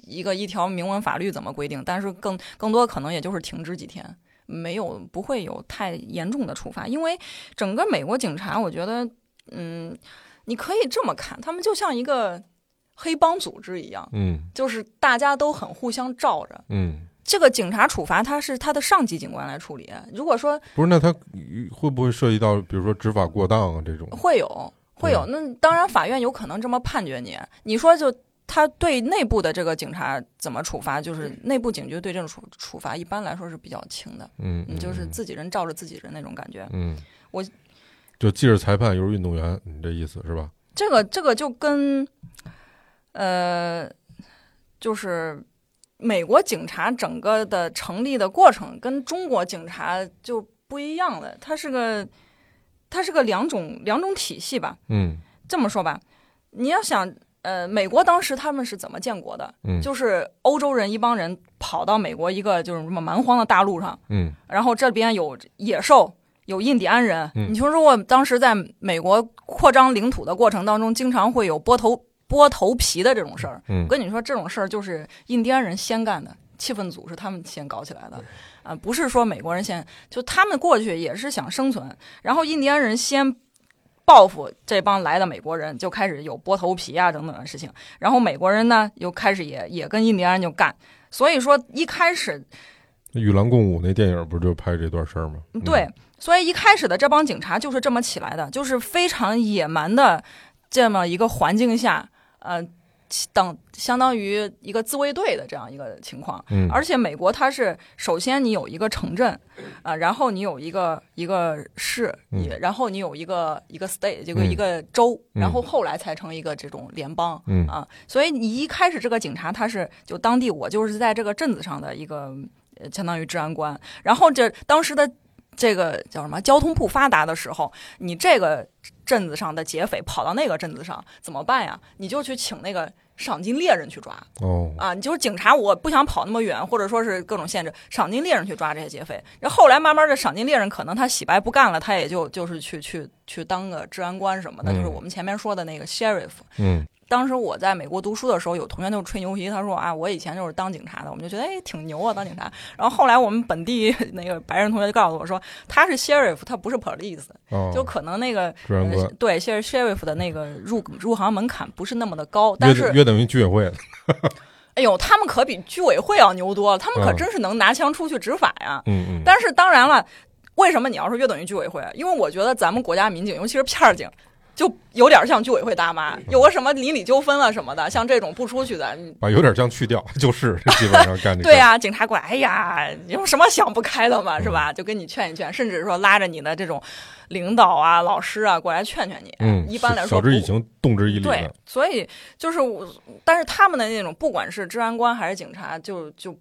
一个一条明文法律怎么规定，但是更更多可能也就是停职几天，没有不会有太严重的处罚，因为整个美国警察，我觉得，嗯，你可以这么看，他们就像一个黑帮组织一样，嗯就是大家都很互相罩着。嗯，这个警察处罚他是他的上级警官来处理，如果说不是，那他会不会涉及到，比如说执法过当啊这种？会有，会有。那当然，法院有可能这么判决你。你说就他对内部的这个警察怎么处罚？就是内部警局对这种处处罚一般来说是比较轻的，嗯，你就是嗯自己人罩着自己人那种感觉。嗯，我就既是裁判又是运动员，你这意思是吧？这个这个就跟呃，就是美国警察整个的成立的过程跟中国警察就不一样了，它是个它是个两种两种体系吧。嗯这么说吧，你要想，呃，美国当时他们是怎么建国的？嗯，就是欧洲人一帮人跑到美国一个就是什么蛮荒的大陆上，嗯然后这边有野兽，有印第安人。嗯你听说过当时在美国扩张领土的过程当中，经常会有剥头剥头皮的这种事儿。嗯我跟你说，这种事儿就是印第安人先干的，气氛组是他们先搞起来的，啊、不是说美国人先，就他们过去也是想生存，然后印第安人先报复这帮来的美国人，就开始有剥头皮啊等等的事情，然后美国人呢又开始也也跟印第安人就干，所以说一开始与狼共舞那电影不就拍这段事儿吗？嗯对，所以一开始的这帮警察就是这么起来的，就是非常野蛮的这么一个环境下，呃，等相当于一个自卫队的这样一个情况。嗯，而且美国它是首先你有一个城镇，啊、然后你有一个一个市，你、然后你有一个一个 state，这个嗯一个州，嗯然后后来才成一个这种联邦。嗯啊，所以你一开始这个警察他是就当地我就是在这个镇子上的一个呃相当于治安官，然后这当时的这个叫什么交通不发达的时候，你这个镇子上的劫匪跑到那个镇子上怎么办呀？你就去请那个赏金猎人去抓哦，啊！你就是警察，我不想跑那么远，或者说是各种限制，赏金猎人去抓这些劫匪。然后后来慢慢的，赏金猎人可能他洗白不干了，他也就就是去去去当个治安官什么的，嗯就是我们前面说的那个 sheriff。嗯当时我在美国读书的时候，有同学就吹牛皮，他说啊，我以前就是当警察的，我们就觉得哎挺牛啊，当警察。然后后来我们本地 那个白人同学就告诉我说，他是 sheriff，他不是 police，哦，就可能那个对 sheriff 的那个入入行门槛不是那么的高，但是约等于居委会，哎呦，他们可比居委会要牛多了，他们可嗯真是能拿枪出去执法呀。嗯嗯，但是当然了，为什么你要说约等于居委会？因为我觉得咱们国家民警，尤其是片儿警，就有点像居委会大妈，有个什么邻里纠纷了什么的，像这种不出去的，你把有点像去掉，就是基本上干这个。对呀、警察过来，哎呀，你有什么想不开的嘛，是吧？就跟你劝一劝，甚至说拉着你的这种领导啊、老师啊过来劝劝你。嗯，一般来说晓之以不情，动之以理对。，所以就是我，但是他们的那种，不管是治安官还是警察，就就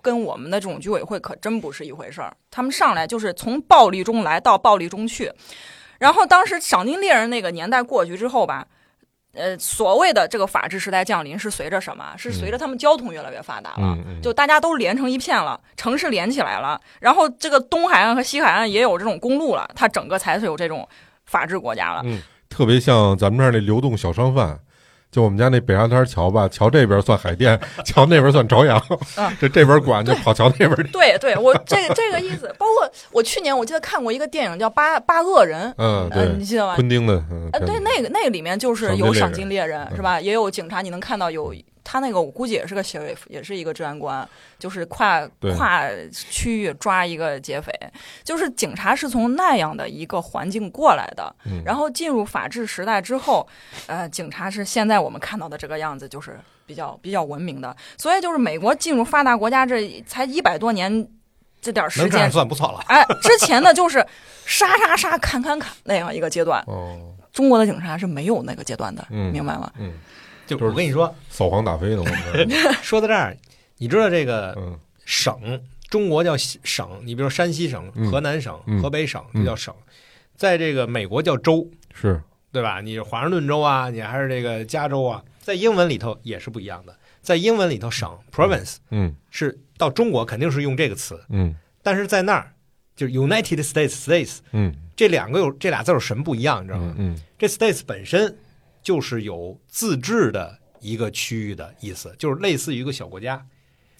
跟我们的这种居委会可真不是一回事儿。他们上来就是从暴力中来到暴力中去，然后当时赏金猎人那个年代过去之后吧。呃，所谓的这个法治时代降临是随着什么？是随着他们交通越来越发达了，就大家都连成一片了，城市连起来了，然后这个东海岸和西海岸也有这种公路了，它整个才是有这种法治国家了。嗯，特别像咱们这儿那流动小商贩。就我们家那北沙滩桥吧，桥这边算海淀，桥那边算朝阳，就这这边管就跑桥那边去。对对，我这个这个意思，包括我去年我记得看过一个电影叫《八八恶人》，嗯，你记得吗？昆汀的，嗯，呃，对，那个那个里面就是有赏金猎人嗯是吧？也有警察，你能看到有他那个我估计也是个 sheriff，也是一个治安官，就是跨跨区域抓一个劫匪，就是警察是从那样的一个环境过来的，嗯然后进入法治时代之后，呃，警察是现在我们看到的这个样子，就是比较比较文明的，所以就是美国进入发达国家这才一百多年这点时间。算不错了。哎，之前呢就是杀杀杀、砍砍砍那样一个阶段，哦，中国的警察是没有那个阶段的，嗯明白吗？嗯，就就是我跟你说，扫黄打非的，说到这儿，你知道这个嗯省，中国叫省，你比如山西省、嗯河南省、嗯河北省，嗯这叫省。在这个美国叫州，是对吧？你是华盛顿州啊，你还是这个加州啊，在英文里头也是不一样的。在英文里头，省 province 嗯是到中国肯定是用这个词，嗯但是在那儿就是 United States States 嗯这两个有这俩字儿什么不一样，你知道吗嗯？嗯这 States 本身就是有自治的一个区域的意思，就是类似于一个小国家。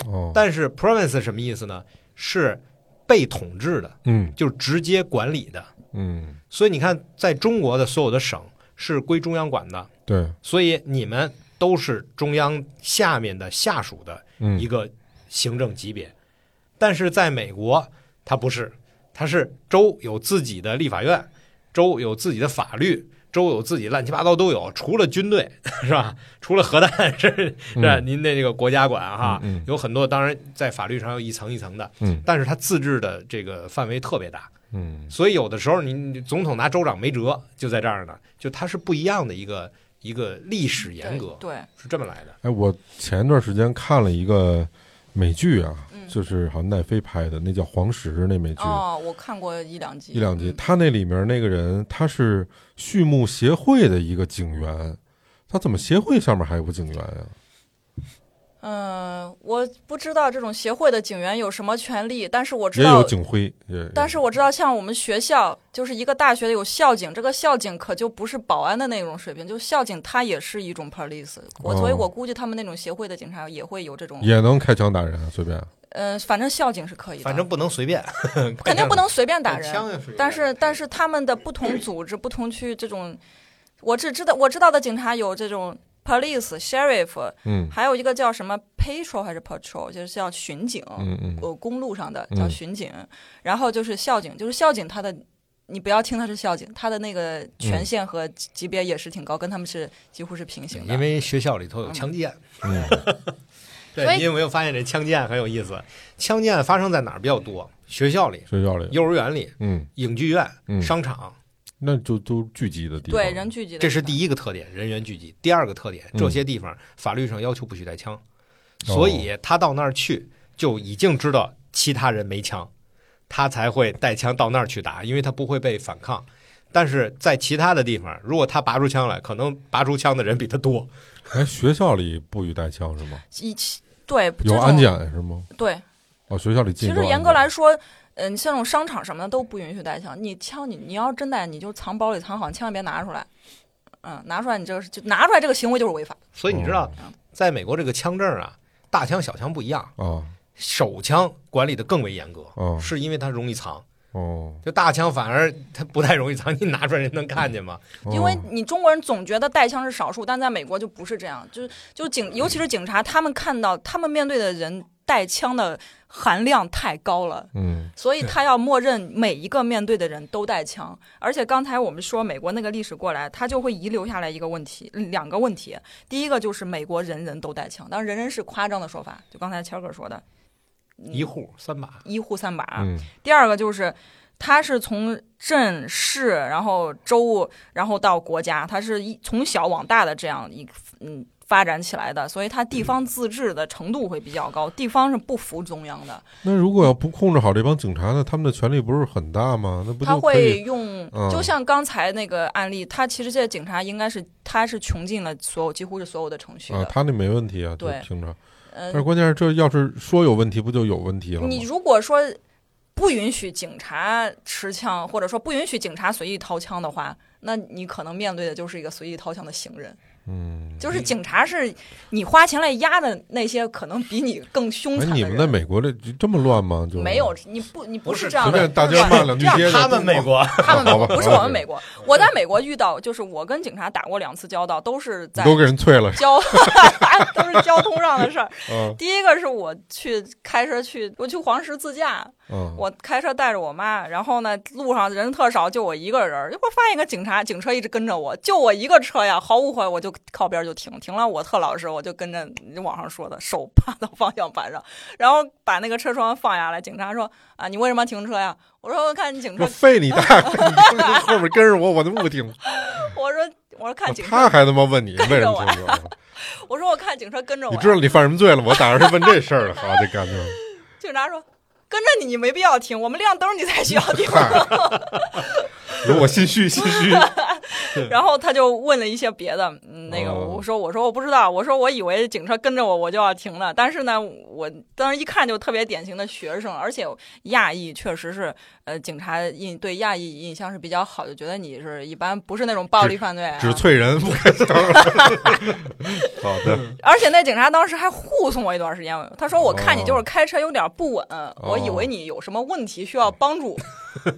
哦，但是 province 什么意思呢？是被统治的，嗯就是直接管理的。嗯所以你看，在中国的所有的省是归中央管的，对，所以你们都是中央下面的下属的嗯一个行政级别。但是在美国，它不是，它是州有自己的立法院，州有自己的法律，州有自己乱七八糟都有，除了军队 是吧？除了核弹是是您的这个国家管哈，嗯嗯有很多，当然在法律上有一层一层的，嗯但是它自治的这个范围特别大。嗯所以有的时候你你总统拿州长没辙，就在这儿呢，就它是不一样的一个一个历史严格，对，是这么来的。哎，我前一段时间看了一个美剧啊，嗯就是好像奈飞拍的，那叫《黄石》那美剧。哦，我看过一两集，一两集，嗯他那里面那个人，他是畜牧协会的一个警员，他怎么协会上面还有个警员呀？嗯，我不知道这种协会的警员有什么权利，但是我知道也有道，警徽，但是我知道，像我们学校就是一个大学有校警，这个校警可就不是保安的那种水平，就校警他也是一种 police。我所以，哦我估计他们那种协会的警察也会有这种，也能开枪打人，啊随便。呃，反正校警是可以的，反正不能随便，肯定不能随便打人。枪是但是但是他们的不同组织、不同区这种，我只知道我知道的警察有这种 police、sheriff，嗯还有一个叫什么 patrol 还是 patrol，就是叫巡警，嗯嗯呃，公路上的嗯叫巡警，然后就是校警，就是校警他的。你不要听他是校警，他的那个权限和级级别也是挺高，跟他们是几乎是平行的。因为学校里头有枪击案。嗯 对，所以你有没有发现这枪击案很有意思？枪击案发生在哪儿比较多？学校里、学校里，幼儿园里、嗯，影剧院、嗯商场，那就都聚集的地方。对人聚集的，这是第一个特点，人员聚集。第二个特点，嗯这些地方法律上要求不许带枪，哦所以他到那儿去就已经知道其他人没枪，他才会带枪到那儿去打，因为他不会被反抗。但是在其他的地方，如果他拔出枪来，可能拔出枪的人比他多。哎，学校里不许带枪是吗？一起对有安检是吗？对，哦，学校里禁其。实严格来说，嗯、像这种商场什么的都不允许带枪。你枪你你要真带，你就藏包里藏好，你千万别拿出来。嗯，拿出来你这个是就拿出来这个行为就是违法。所以你知道哦，在美国这个枪证啊，大枪小枪不一样，啊手枪管理的更为严格，哦是因为它容易藏。哦，就大枪反而它不太容易藏，你拿出来人能看见吗？哦因为你中国人总觉得带枪是少数，但在美国就不是这样。就是就警，尤其是警察，他们看到他们面对的人带枪的含量太高了。嗯所以他要默认每一个面对的人都带枪，而且刚才我们说美国那个历史过来，他就会遗留下来一个问题，两个问题。第一个就是美国人人都带枪，当然人人是夸张的说法，就刚才谦儿哥说的，一户三把，一户三把。嗯第二个就是，他是从镇市，然后州，然后到国家，他是一从小往大的这样一嗯发展起来的，所以它地方自治的程度会比较高，地方是不服中央的，那如果要不控制好这帮警察呢，他们的权力不是很大吗？那不他？会用嗯，就像刚才那个案例，他其实这些警察应该是他是穷尽了所有几乎是所有的程序的，，啊他那没问题啊，对听着。但是嗯，关键是这要是说有问题，不就有问题了吗？你如果说不允许警察持枪，或者说不允许警察随意掏枪的话，那你可能面对的就是一个随意掏枪的行人。嗯，就是警察是你花钱来压的那些，可能比你更凶哎，残。你们在美国这这么乱吗？就没有，你不你不不是这样的，随便大街不是骂两句这样街他们美国 他们美国不是我们美国，我在美国遇到，就是我跟警察打过两次交道，都是在你都给人啐了，交，都是交通上的事儿。嗯第一个是我去开车去，我去黄石自驾，嗯，我开车带着我妈，然后呢路上人特少，就我一个人儿，一会儿发现一个警察，警车一直跟着我，就我一个车呀，毫无怀疑我就靠边就停，停了我特老实，我就跟着你网上说的，手趴到方向盘上，然后把那个车窗放下来，警察说啊你为什么停车呀？我说我看你警车说，废你大爷！你后面跟着我，我都不听。我说我说看警车，他还他妈问你为什么停车？我说我看警车跟着我呀，你知道你犯什么罪了？我打算是问这事儿了。好，这干净。警察说跟着你你没必要停，我们亮灯你才需要停。我心虚，心虚。然后他就问了一些别的，嗯那个哦我说我说我不知道，我说我以为警车跟着我我就要停了，但是呢，我当时一看就特别典型的学生，而且亚裔确实是呃警察印对亚裔印象是比较好，就觉得你是一般不是那种暴力犯罪、啊，只 催人不开枪。好的，而且那警察当时还护送我一段时间，他说我看你哦就是开车有点不稳，我以为你有什么问题需要帮助。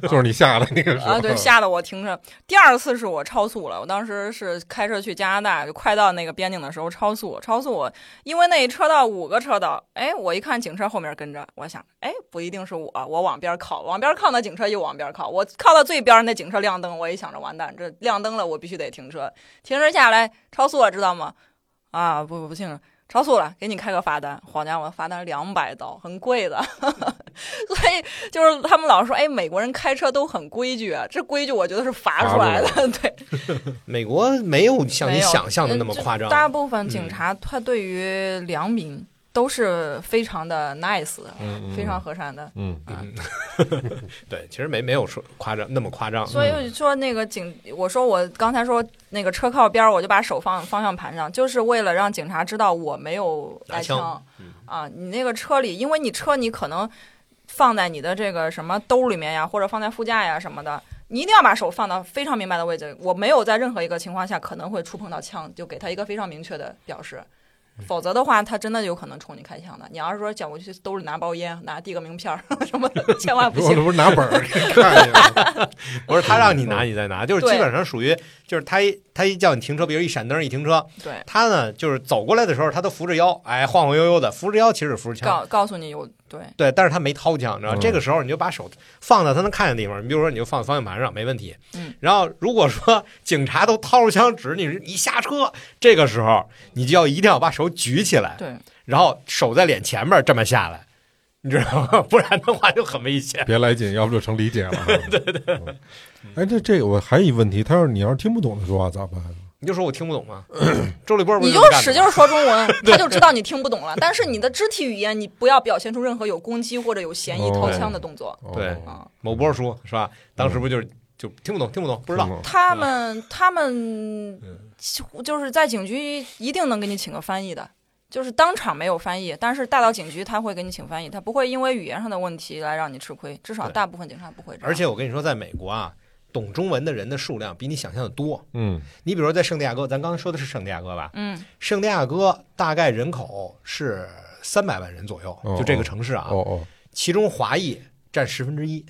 就是你下的那个时候。啊，对，吓吓得我停着。第二次是我超速了，我当时是开车去加拿大，就快到那个边境的时候超速，超速我因为那一车道五个车道，哎，我一看警车后面跟着，我想，哎，不一定是我，我往边靠，往边靠，那警车又往边靠，我靠到最边，那警车亮灯，我一想着完蛋，这亮灯了，我必须得停车，停车下来超速，知道吗？啊，不不不行。超速了，给你开个罚单。好家伙，罚单两百刀，很贵的。所以就是他们老说，哎，美国人开车都很规矩，啊，这规矩我觉得是罚出来的。对，美国没有像你想象的那么呃夸张。大部分警察他对于良民都是非常的 nice，非常和善的。嗯，对，其实没没有说夸张那么夸张。所以说那个警，我说我刚才说那个车靠边儿，我就把手放方向盘上，就是为了让警察知道我没有带拿枪嗯啊，你那个车里，因为你车你可能放在你的这个什么兜里面呀，或者放在副驾呀什么的，你一定要把手放到非常明白的位置。我没有在任何一个情况下可能会触碰到枪，就给他一个非常明确的表示。否则的话，他真的有可能冲你开枪的。你要是说讲过去兜里拿包烟，拿递个名片儿 什么的，千万不我这行。不是拿本儿看。不是他让你拿你再拿，就是基本上属于就是他一他一叫你停车，比如一闪灯一停车，对，他呢就是走过来的时候他都扶着腰，哎晃晃悠悠的，扶着腰其实是扶着枪。告告诉你有对对，但是他没掏枪，你知道？嗯这个时候你就把手放在他能看见的地方，你比如说你就放方向盘上，没问题。嗯。然后如果说 警察都掏出枪指你，你下车，这个时候你就要一定要把手举起来，对，然后手在脸前面这么下来，你知道吗？不然的话就很危险。别来劲，要不就成理解了。对对。哎，这这个我还有一问题，他要是你要是听不懂的说话咋办？你就说我听不懂吗？周立波不你就使劲说中文，他就知道你听不懂了。但是你的肢体语言，你不要表现出任何有攻击或者有嫌疑掏枪的动作。哦对啊，某波叔是吧？当时不就是就听不懂，听不懂，不知道。他们他们就是在警局一定能给你请个翻译的，就是当场没有翻译，但是带到警局他会给你请翻译，他不会因为语言上的问题来让你吃亏，至少大部分警察不会这样。而且我跟你说，在美国啊，懂中文的人的数量比你想象的多。嗯你比如说在圣地亚哥，咱刚才说的是圣地亚哥吧？嗯，圣地亚哥大概人口是三百万人左右，哦就这个城市啊，哦哦，其中华裔占十分之一，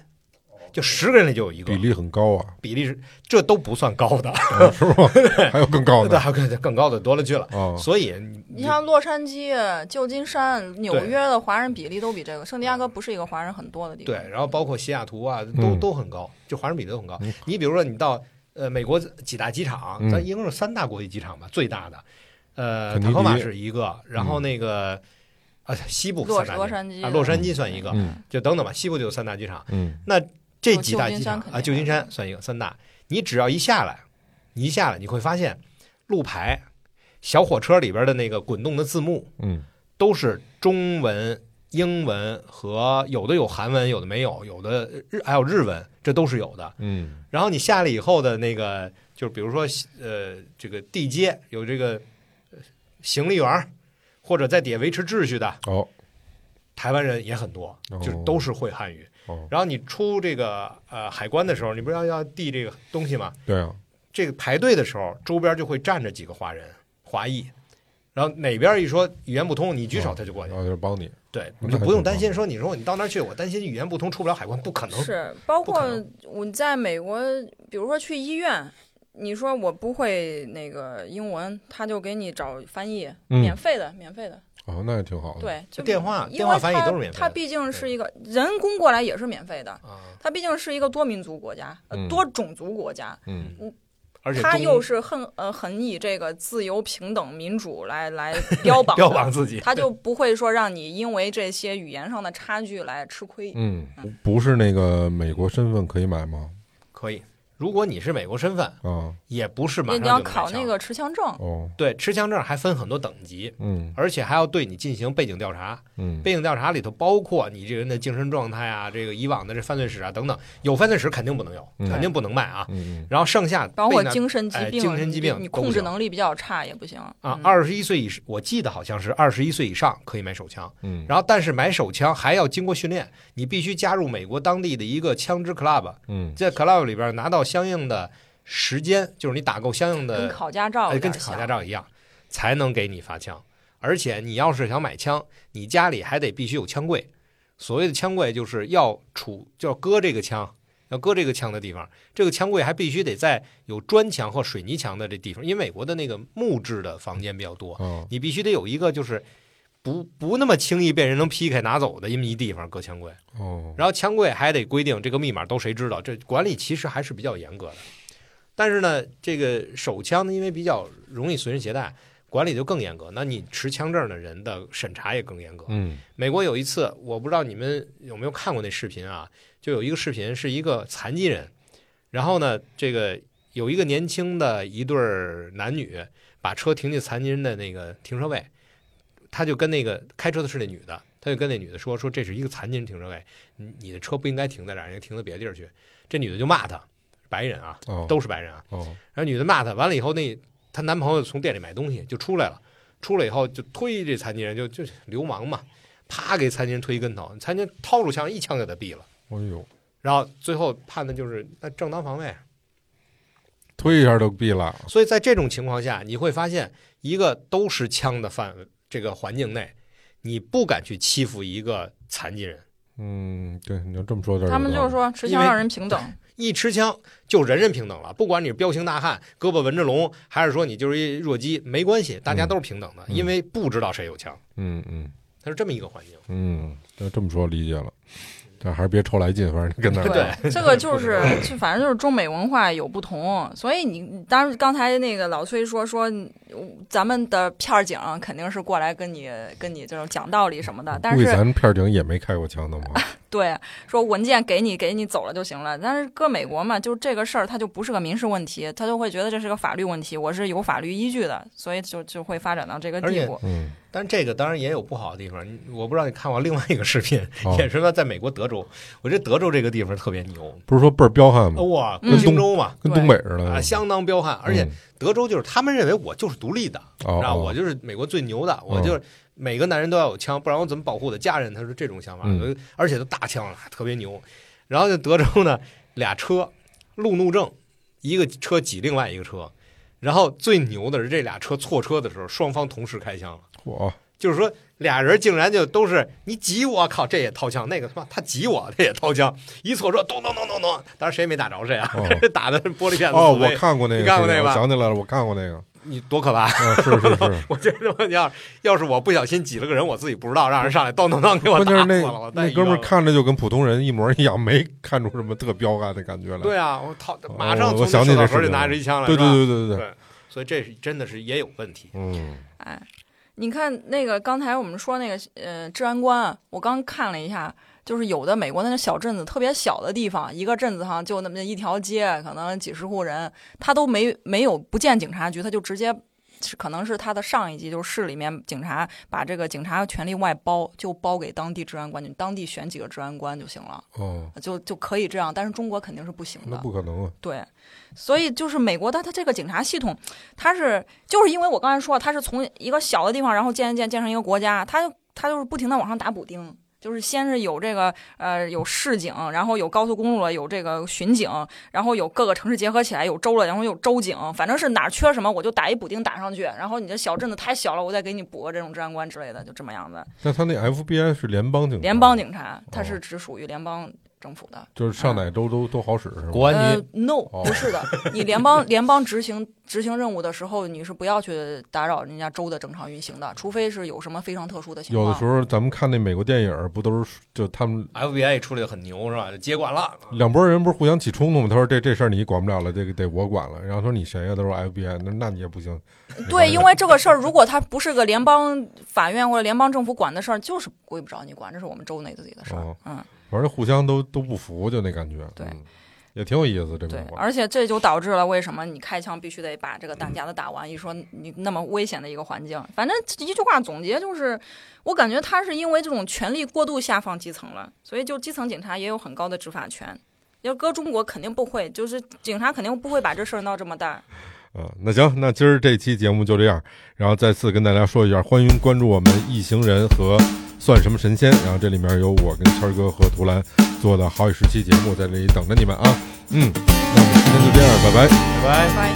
就十个人里就有一个。比例很高啊，比例是这都不算高的，啊是吗？还有更高对，的还有更更高的多了去了。哦。所以你你像洛杉矶、旧金山、纽约的华人比例都比这个，圣地亚哥不是一个华人很多的地方。对，然后包括西雅图啊，都嗯。都很高，就华人比例都很高。嗯。你比如说你到呃美国几大机场，嗯。咱一共是三大国际机场吧，最大的，呃塔科马是一个，然后那个啊西部洛杉矶。啊洛杉矶算一个，嗯。就等等吧，西部就有三大机场。嗯这几大金机场啊，旧金山算一个三大。你只要一下来，你一下来，你会发现路牌、小火车里边的那个滚动的字幕嗯都是中文、英文和有的有韩文，有的没有，有的日还有日文，这都是有的。嗯然后你下来以后的那个，就比如说呃，这个地接有这个呃行李员儿，或者在底下维持秩序的哦台湾人也很多，就都是会汉语。哦，然后你出这个呃海关的时候，你不是要要递这个东西吗？对啊，这个排队的时候，周边就会站着几个华人，华裔，然后哪边一说语言不通，你举手他就过去，然后就是帮你，对，你就不用担心说你说你到那儿去，我担心语言不通出不了海关，不可能。是，包括我在美国，比如说去医院，你说我不会那个英文，他就给你找翻译，嗯。免费的，免费的。哦，那也挺好的。，对，就电话因电话为它翻译都是免费的它毕竟是一个人工过来也是免费的，啊，它毕竟是一个多民族国家、呃嗯多种族国家，嗯它而且中又是很呃很以这个自由、平等、民主来来 标榜标榜自己，他就不会说让你因为这些语言上的差距来吃亏。嗯，不是那个美国身份可以买吗？可以。如果你是美国身份，啊，也不是马你上你要考那个持枪证，哦，对持枪证还分很多等级，嗯。而且还要对你进行背景调查。嗯。背景调查里头包括你这个人的精神状态啊，这个以往的这犯罪史啊等等，有犯罪史肯定不能有，嗯。肯定不能卖啊。嗯然后剩下包括精神疾病，哎精神疾病你控制能力比较差也不行。啊，嗯。二十一岁以上，我记得好像是二十一岁以上可以买手枪，嗯。然后但是买手枪还要经过训练，你必须加入美国当地的一个枪支 club，嗯。在 club 里边拿到相应的时间，就是你打够相应的跟考驾照哎，跟考驾照一样，才能给你发枪。而且你要是想买枪，你家里还得必须有枪柜。所谓的枪柜，就是要储，就要搁这个枪，要搁这个枪的地方。这个枪柜还必须得在有砖墙或水泥墙的这地方，因为美国的那个木质的房间比较多，哦你必须得有一个就是不不那么轻易被人能劈开拿走的一么一地方搁枪柜。哦，然后枪柜还得规定这个密码都谁知道，这管理其实还是比较严格的。但是呢，这个手枪呢，因为比较容易随身携带，管理就更严格。那你持枪证的人的审查也更严格。嗯美国有一次，我不知道你们有没有看过那视频啊？就有一个视频是一个残疾人，然后呢，这个有一个年轻的一对男女把车停进残疾人的那个停车位，他就跟那个开车的是那女的，他就跟那女的说说这是一个残疾人停车位，你你的车不应该停在这儿，应该停到别的地儿去。这女的就骂他，白人啊，哦都是白人啊。哦然后女的骂他，完了以后那她男朋友从店里买东西就出来了，出来以后就推这残疾人，就就流氓嘛，啪给残疾人推一跟头，残疾人掏出枪一枪给他毙了，哎呦，然后最后判的就是那正当防卫。推一下就毙了。所以在这种情况下，你会发现一个都是枪的范围这个环境内，你不敢去欺负一个残疾人，嗯，对，你要这么说点儿有道理，他们就是说持枪让人平等，一持枪就人人平等了，不管你是彪形大汉、胳膊纹着龙，还是说你就是一弱鸡，没关系，大家都是平等的，嗯因为不知道谁有枪，嗯嗯它是这么一个环境。嗯，那这么说理解了，但还是别抽来劲，反正跟那儿对 这个就是就反正就是中美文化有不同，所以你当时刚才那个老崔说说咱们的片儿警肯定是过来跟你跟你这种讲道理什么的，但是咱片儿警也没开过枪的嘛。对说文件给你给你走了就行了，但是搁美国嘛，就这个事儿它就不是个民事问题，他就会觉得这是个法律问题，我是有法律依据的，所以就就会发展到这个地步。嗯，但这个当然也有不好的地方，我不知道你看过另外一个视频，哦也是说在美国德州，我觉得德州这个地方特别牛，不是说倍儿彪悍吗？哇，嗯跟荆州嘛，跟东北似的啊，相当彪悍，而且嗯德州就是他们认为我就是独立的，哦然后哦我就是美国最牛的，我就是每个男人都要有枪，不然我怎么保护我的家人？他是这种想法，嗯。而且都大枪了，特别牛。然后就德州呢，俩车路怒症，一个车挤另外一个车，然后最牛的是这俩车错车的时候，双方同时开枪了。嚯，就是说俩人竟然就都是你挤我，靠，这也掏枪，那个他妈他挤我，这也掏枪，一错车，咚咚咚咚咚，当然谁也没打着谁啊，哦。打的玻璃片子哦，我看过那个，你看过那个吧想起来了，我看过那个，你多可怕！嗯，是是是，我觉得要要是我不小心挤了个人，我自己不知道，让人上来咚咚咚给我打死了，我那那哥们看着就跟普通人一模一样，没看出什么特彪悍的感觉来。对啊，我掏哦马上从我想起手套盒里拿着一枪来，对对对对对对，所以这是真的是也有问题。嗯哎，你看那个刚才我们说那个呃治安官啊，我刚看了一下，就是有的美国那个小镇子特别小的地方，一个镇子上就那么一条街，可能几十户人，他都没没有不见警察局，他就直接。是可能是他的上一级，就是市里面警察把这个警察权力外包，就包给当地治安官，你当地选几个治安官就行了，哦，就就可以这样。但是中国肯定是不行那的，不可能啊，对，所以就是美国它它这个警察系统，它是就是因为我刚才说，他是从一个小的地方，然后建建建成一个国家，它就它就是不停的往上打补丁，就是先是有这个呃有市警，然后有高速公路了，有这个巡警，然后有各个城市结合起来有州了，然后有州警，反正是哪儿缺什么我就打一补丁打上去，然后你这小镇子太小了，我再给你补个这种治安官之类的，就这么样子。那他那 FBI 是联邦警察，联邦警察，它哦是只属于联邦政府的。就是上哪州都都好使是吗？国安呃局，no，哦不是的，你联邦 联邦执行执行任务的时候，你是不要去打扰人家州的正常运行的，除非是有什么非常特殊的情况。有的时候咱们看那美国电影，不都是就他们 FBI 处理的很牛是吧？就接管了，两拨人不是互相起冲突吗？他说这这事儿你管不了了，这个得我管了。然后说你谁呀、他说 FBI，那那你也不行。对，因为这个事儿，如果他不是个联邦法院或者联邦政府管的事儿，就是归不着你管，这是我们州内自己的事儿。哦嗯，反正互相都都不服，就那感觉。对嗯也挺有意思这对。而且这就导致了为什么你开枪必须得把这个弹夹子打完。一说你那么危险的一个环境，反正一句话总结就是，我感觉他是因为这种权力过度下放基层了，所以就基层警察也有很高的执法权。要搁中国肯定不会，就是警察肯定不会把这事儿闹这么大。嗯，那行，那今儿这期节目就这样。然后再次跟大家说一下，欢迎关注我们《一行人》和《算什么神仙》。然后这里面有我跟谦儿哥和图兰做的好几十期节目，在这里等着你们啊。嗯，那我们今天就这样，拜拜。拜拜。拜拜。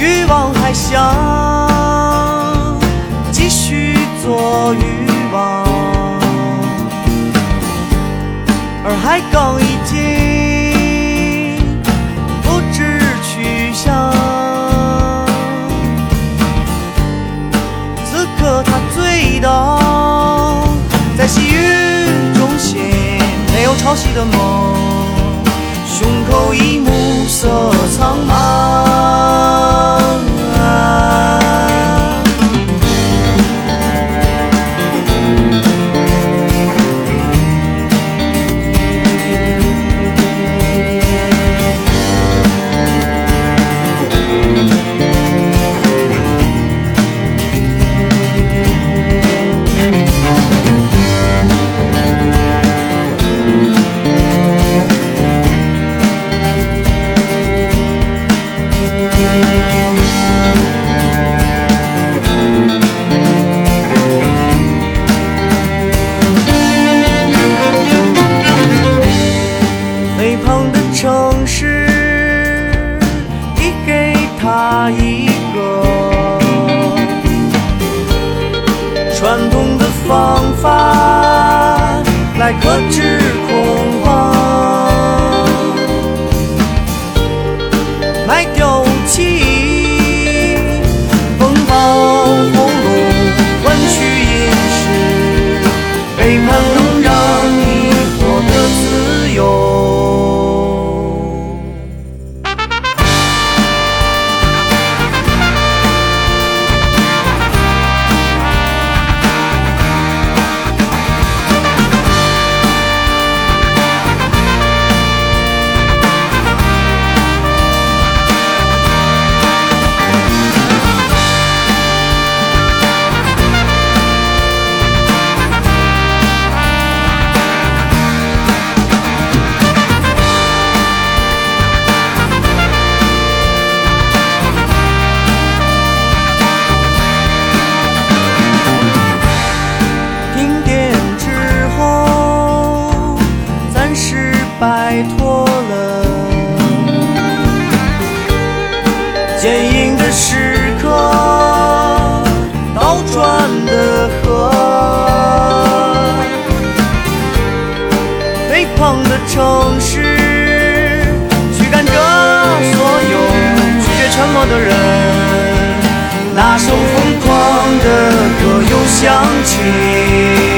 欲望还想海港已经不知去向。此刻他醉倒在细雨中写没有潮汐的梦。胸口已暮色苍茫。的人。那首疯狂的歌又响起。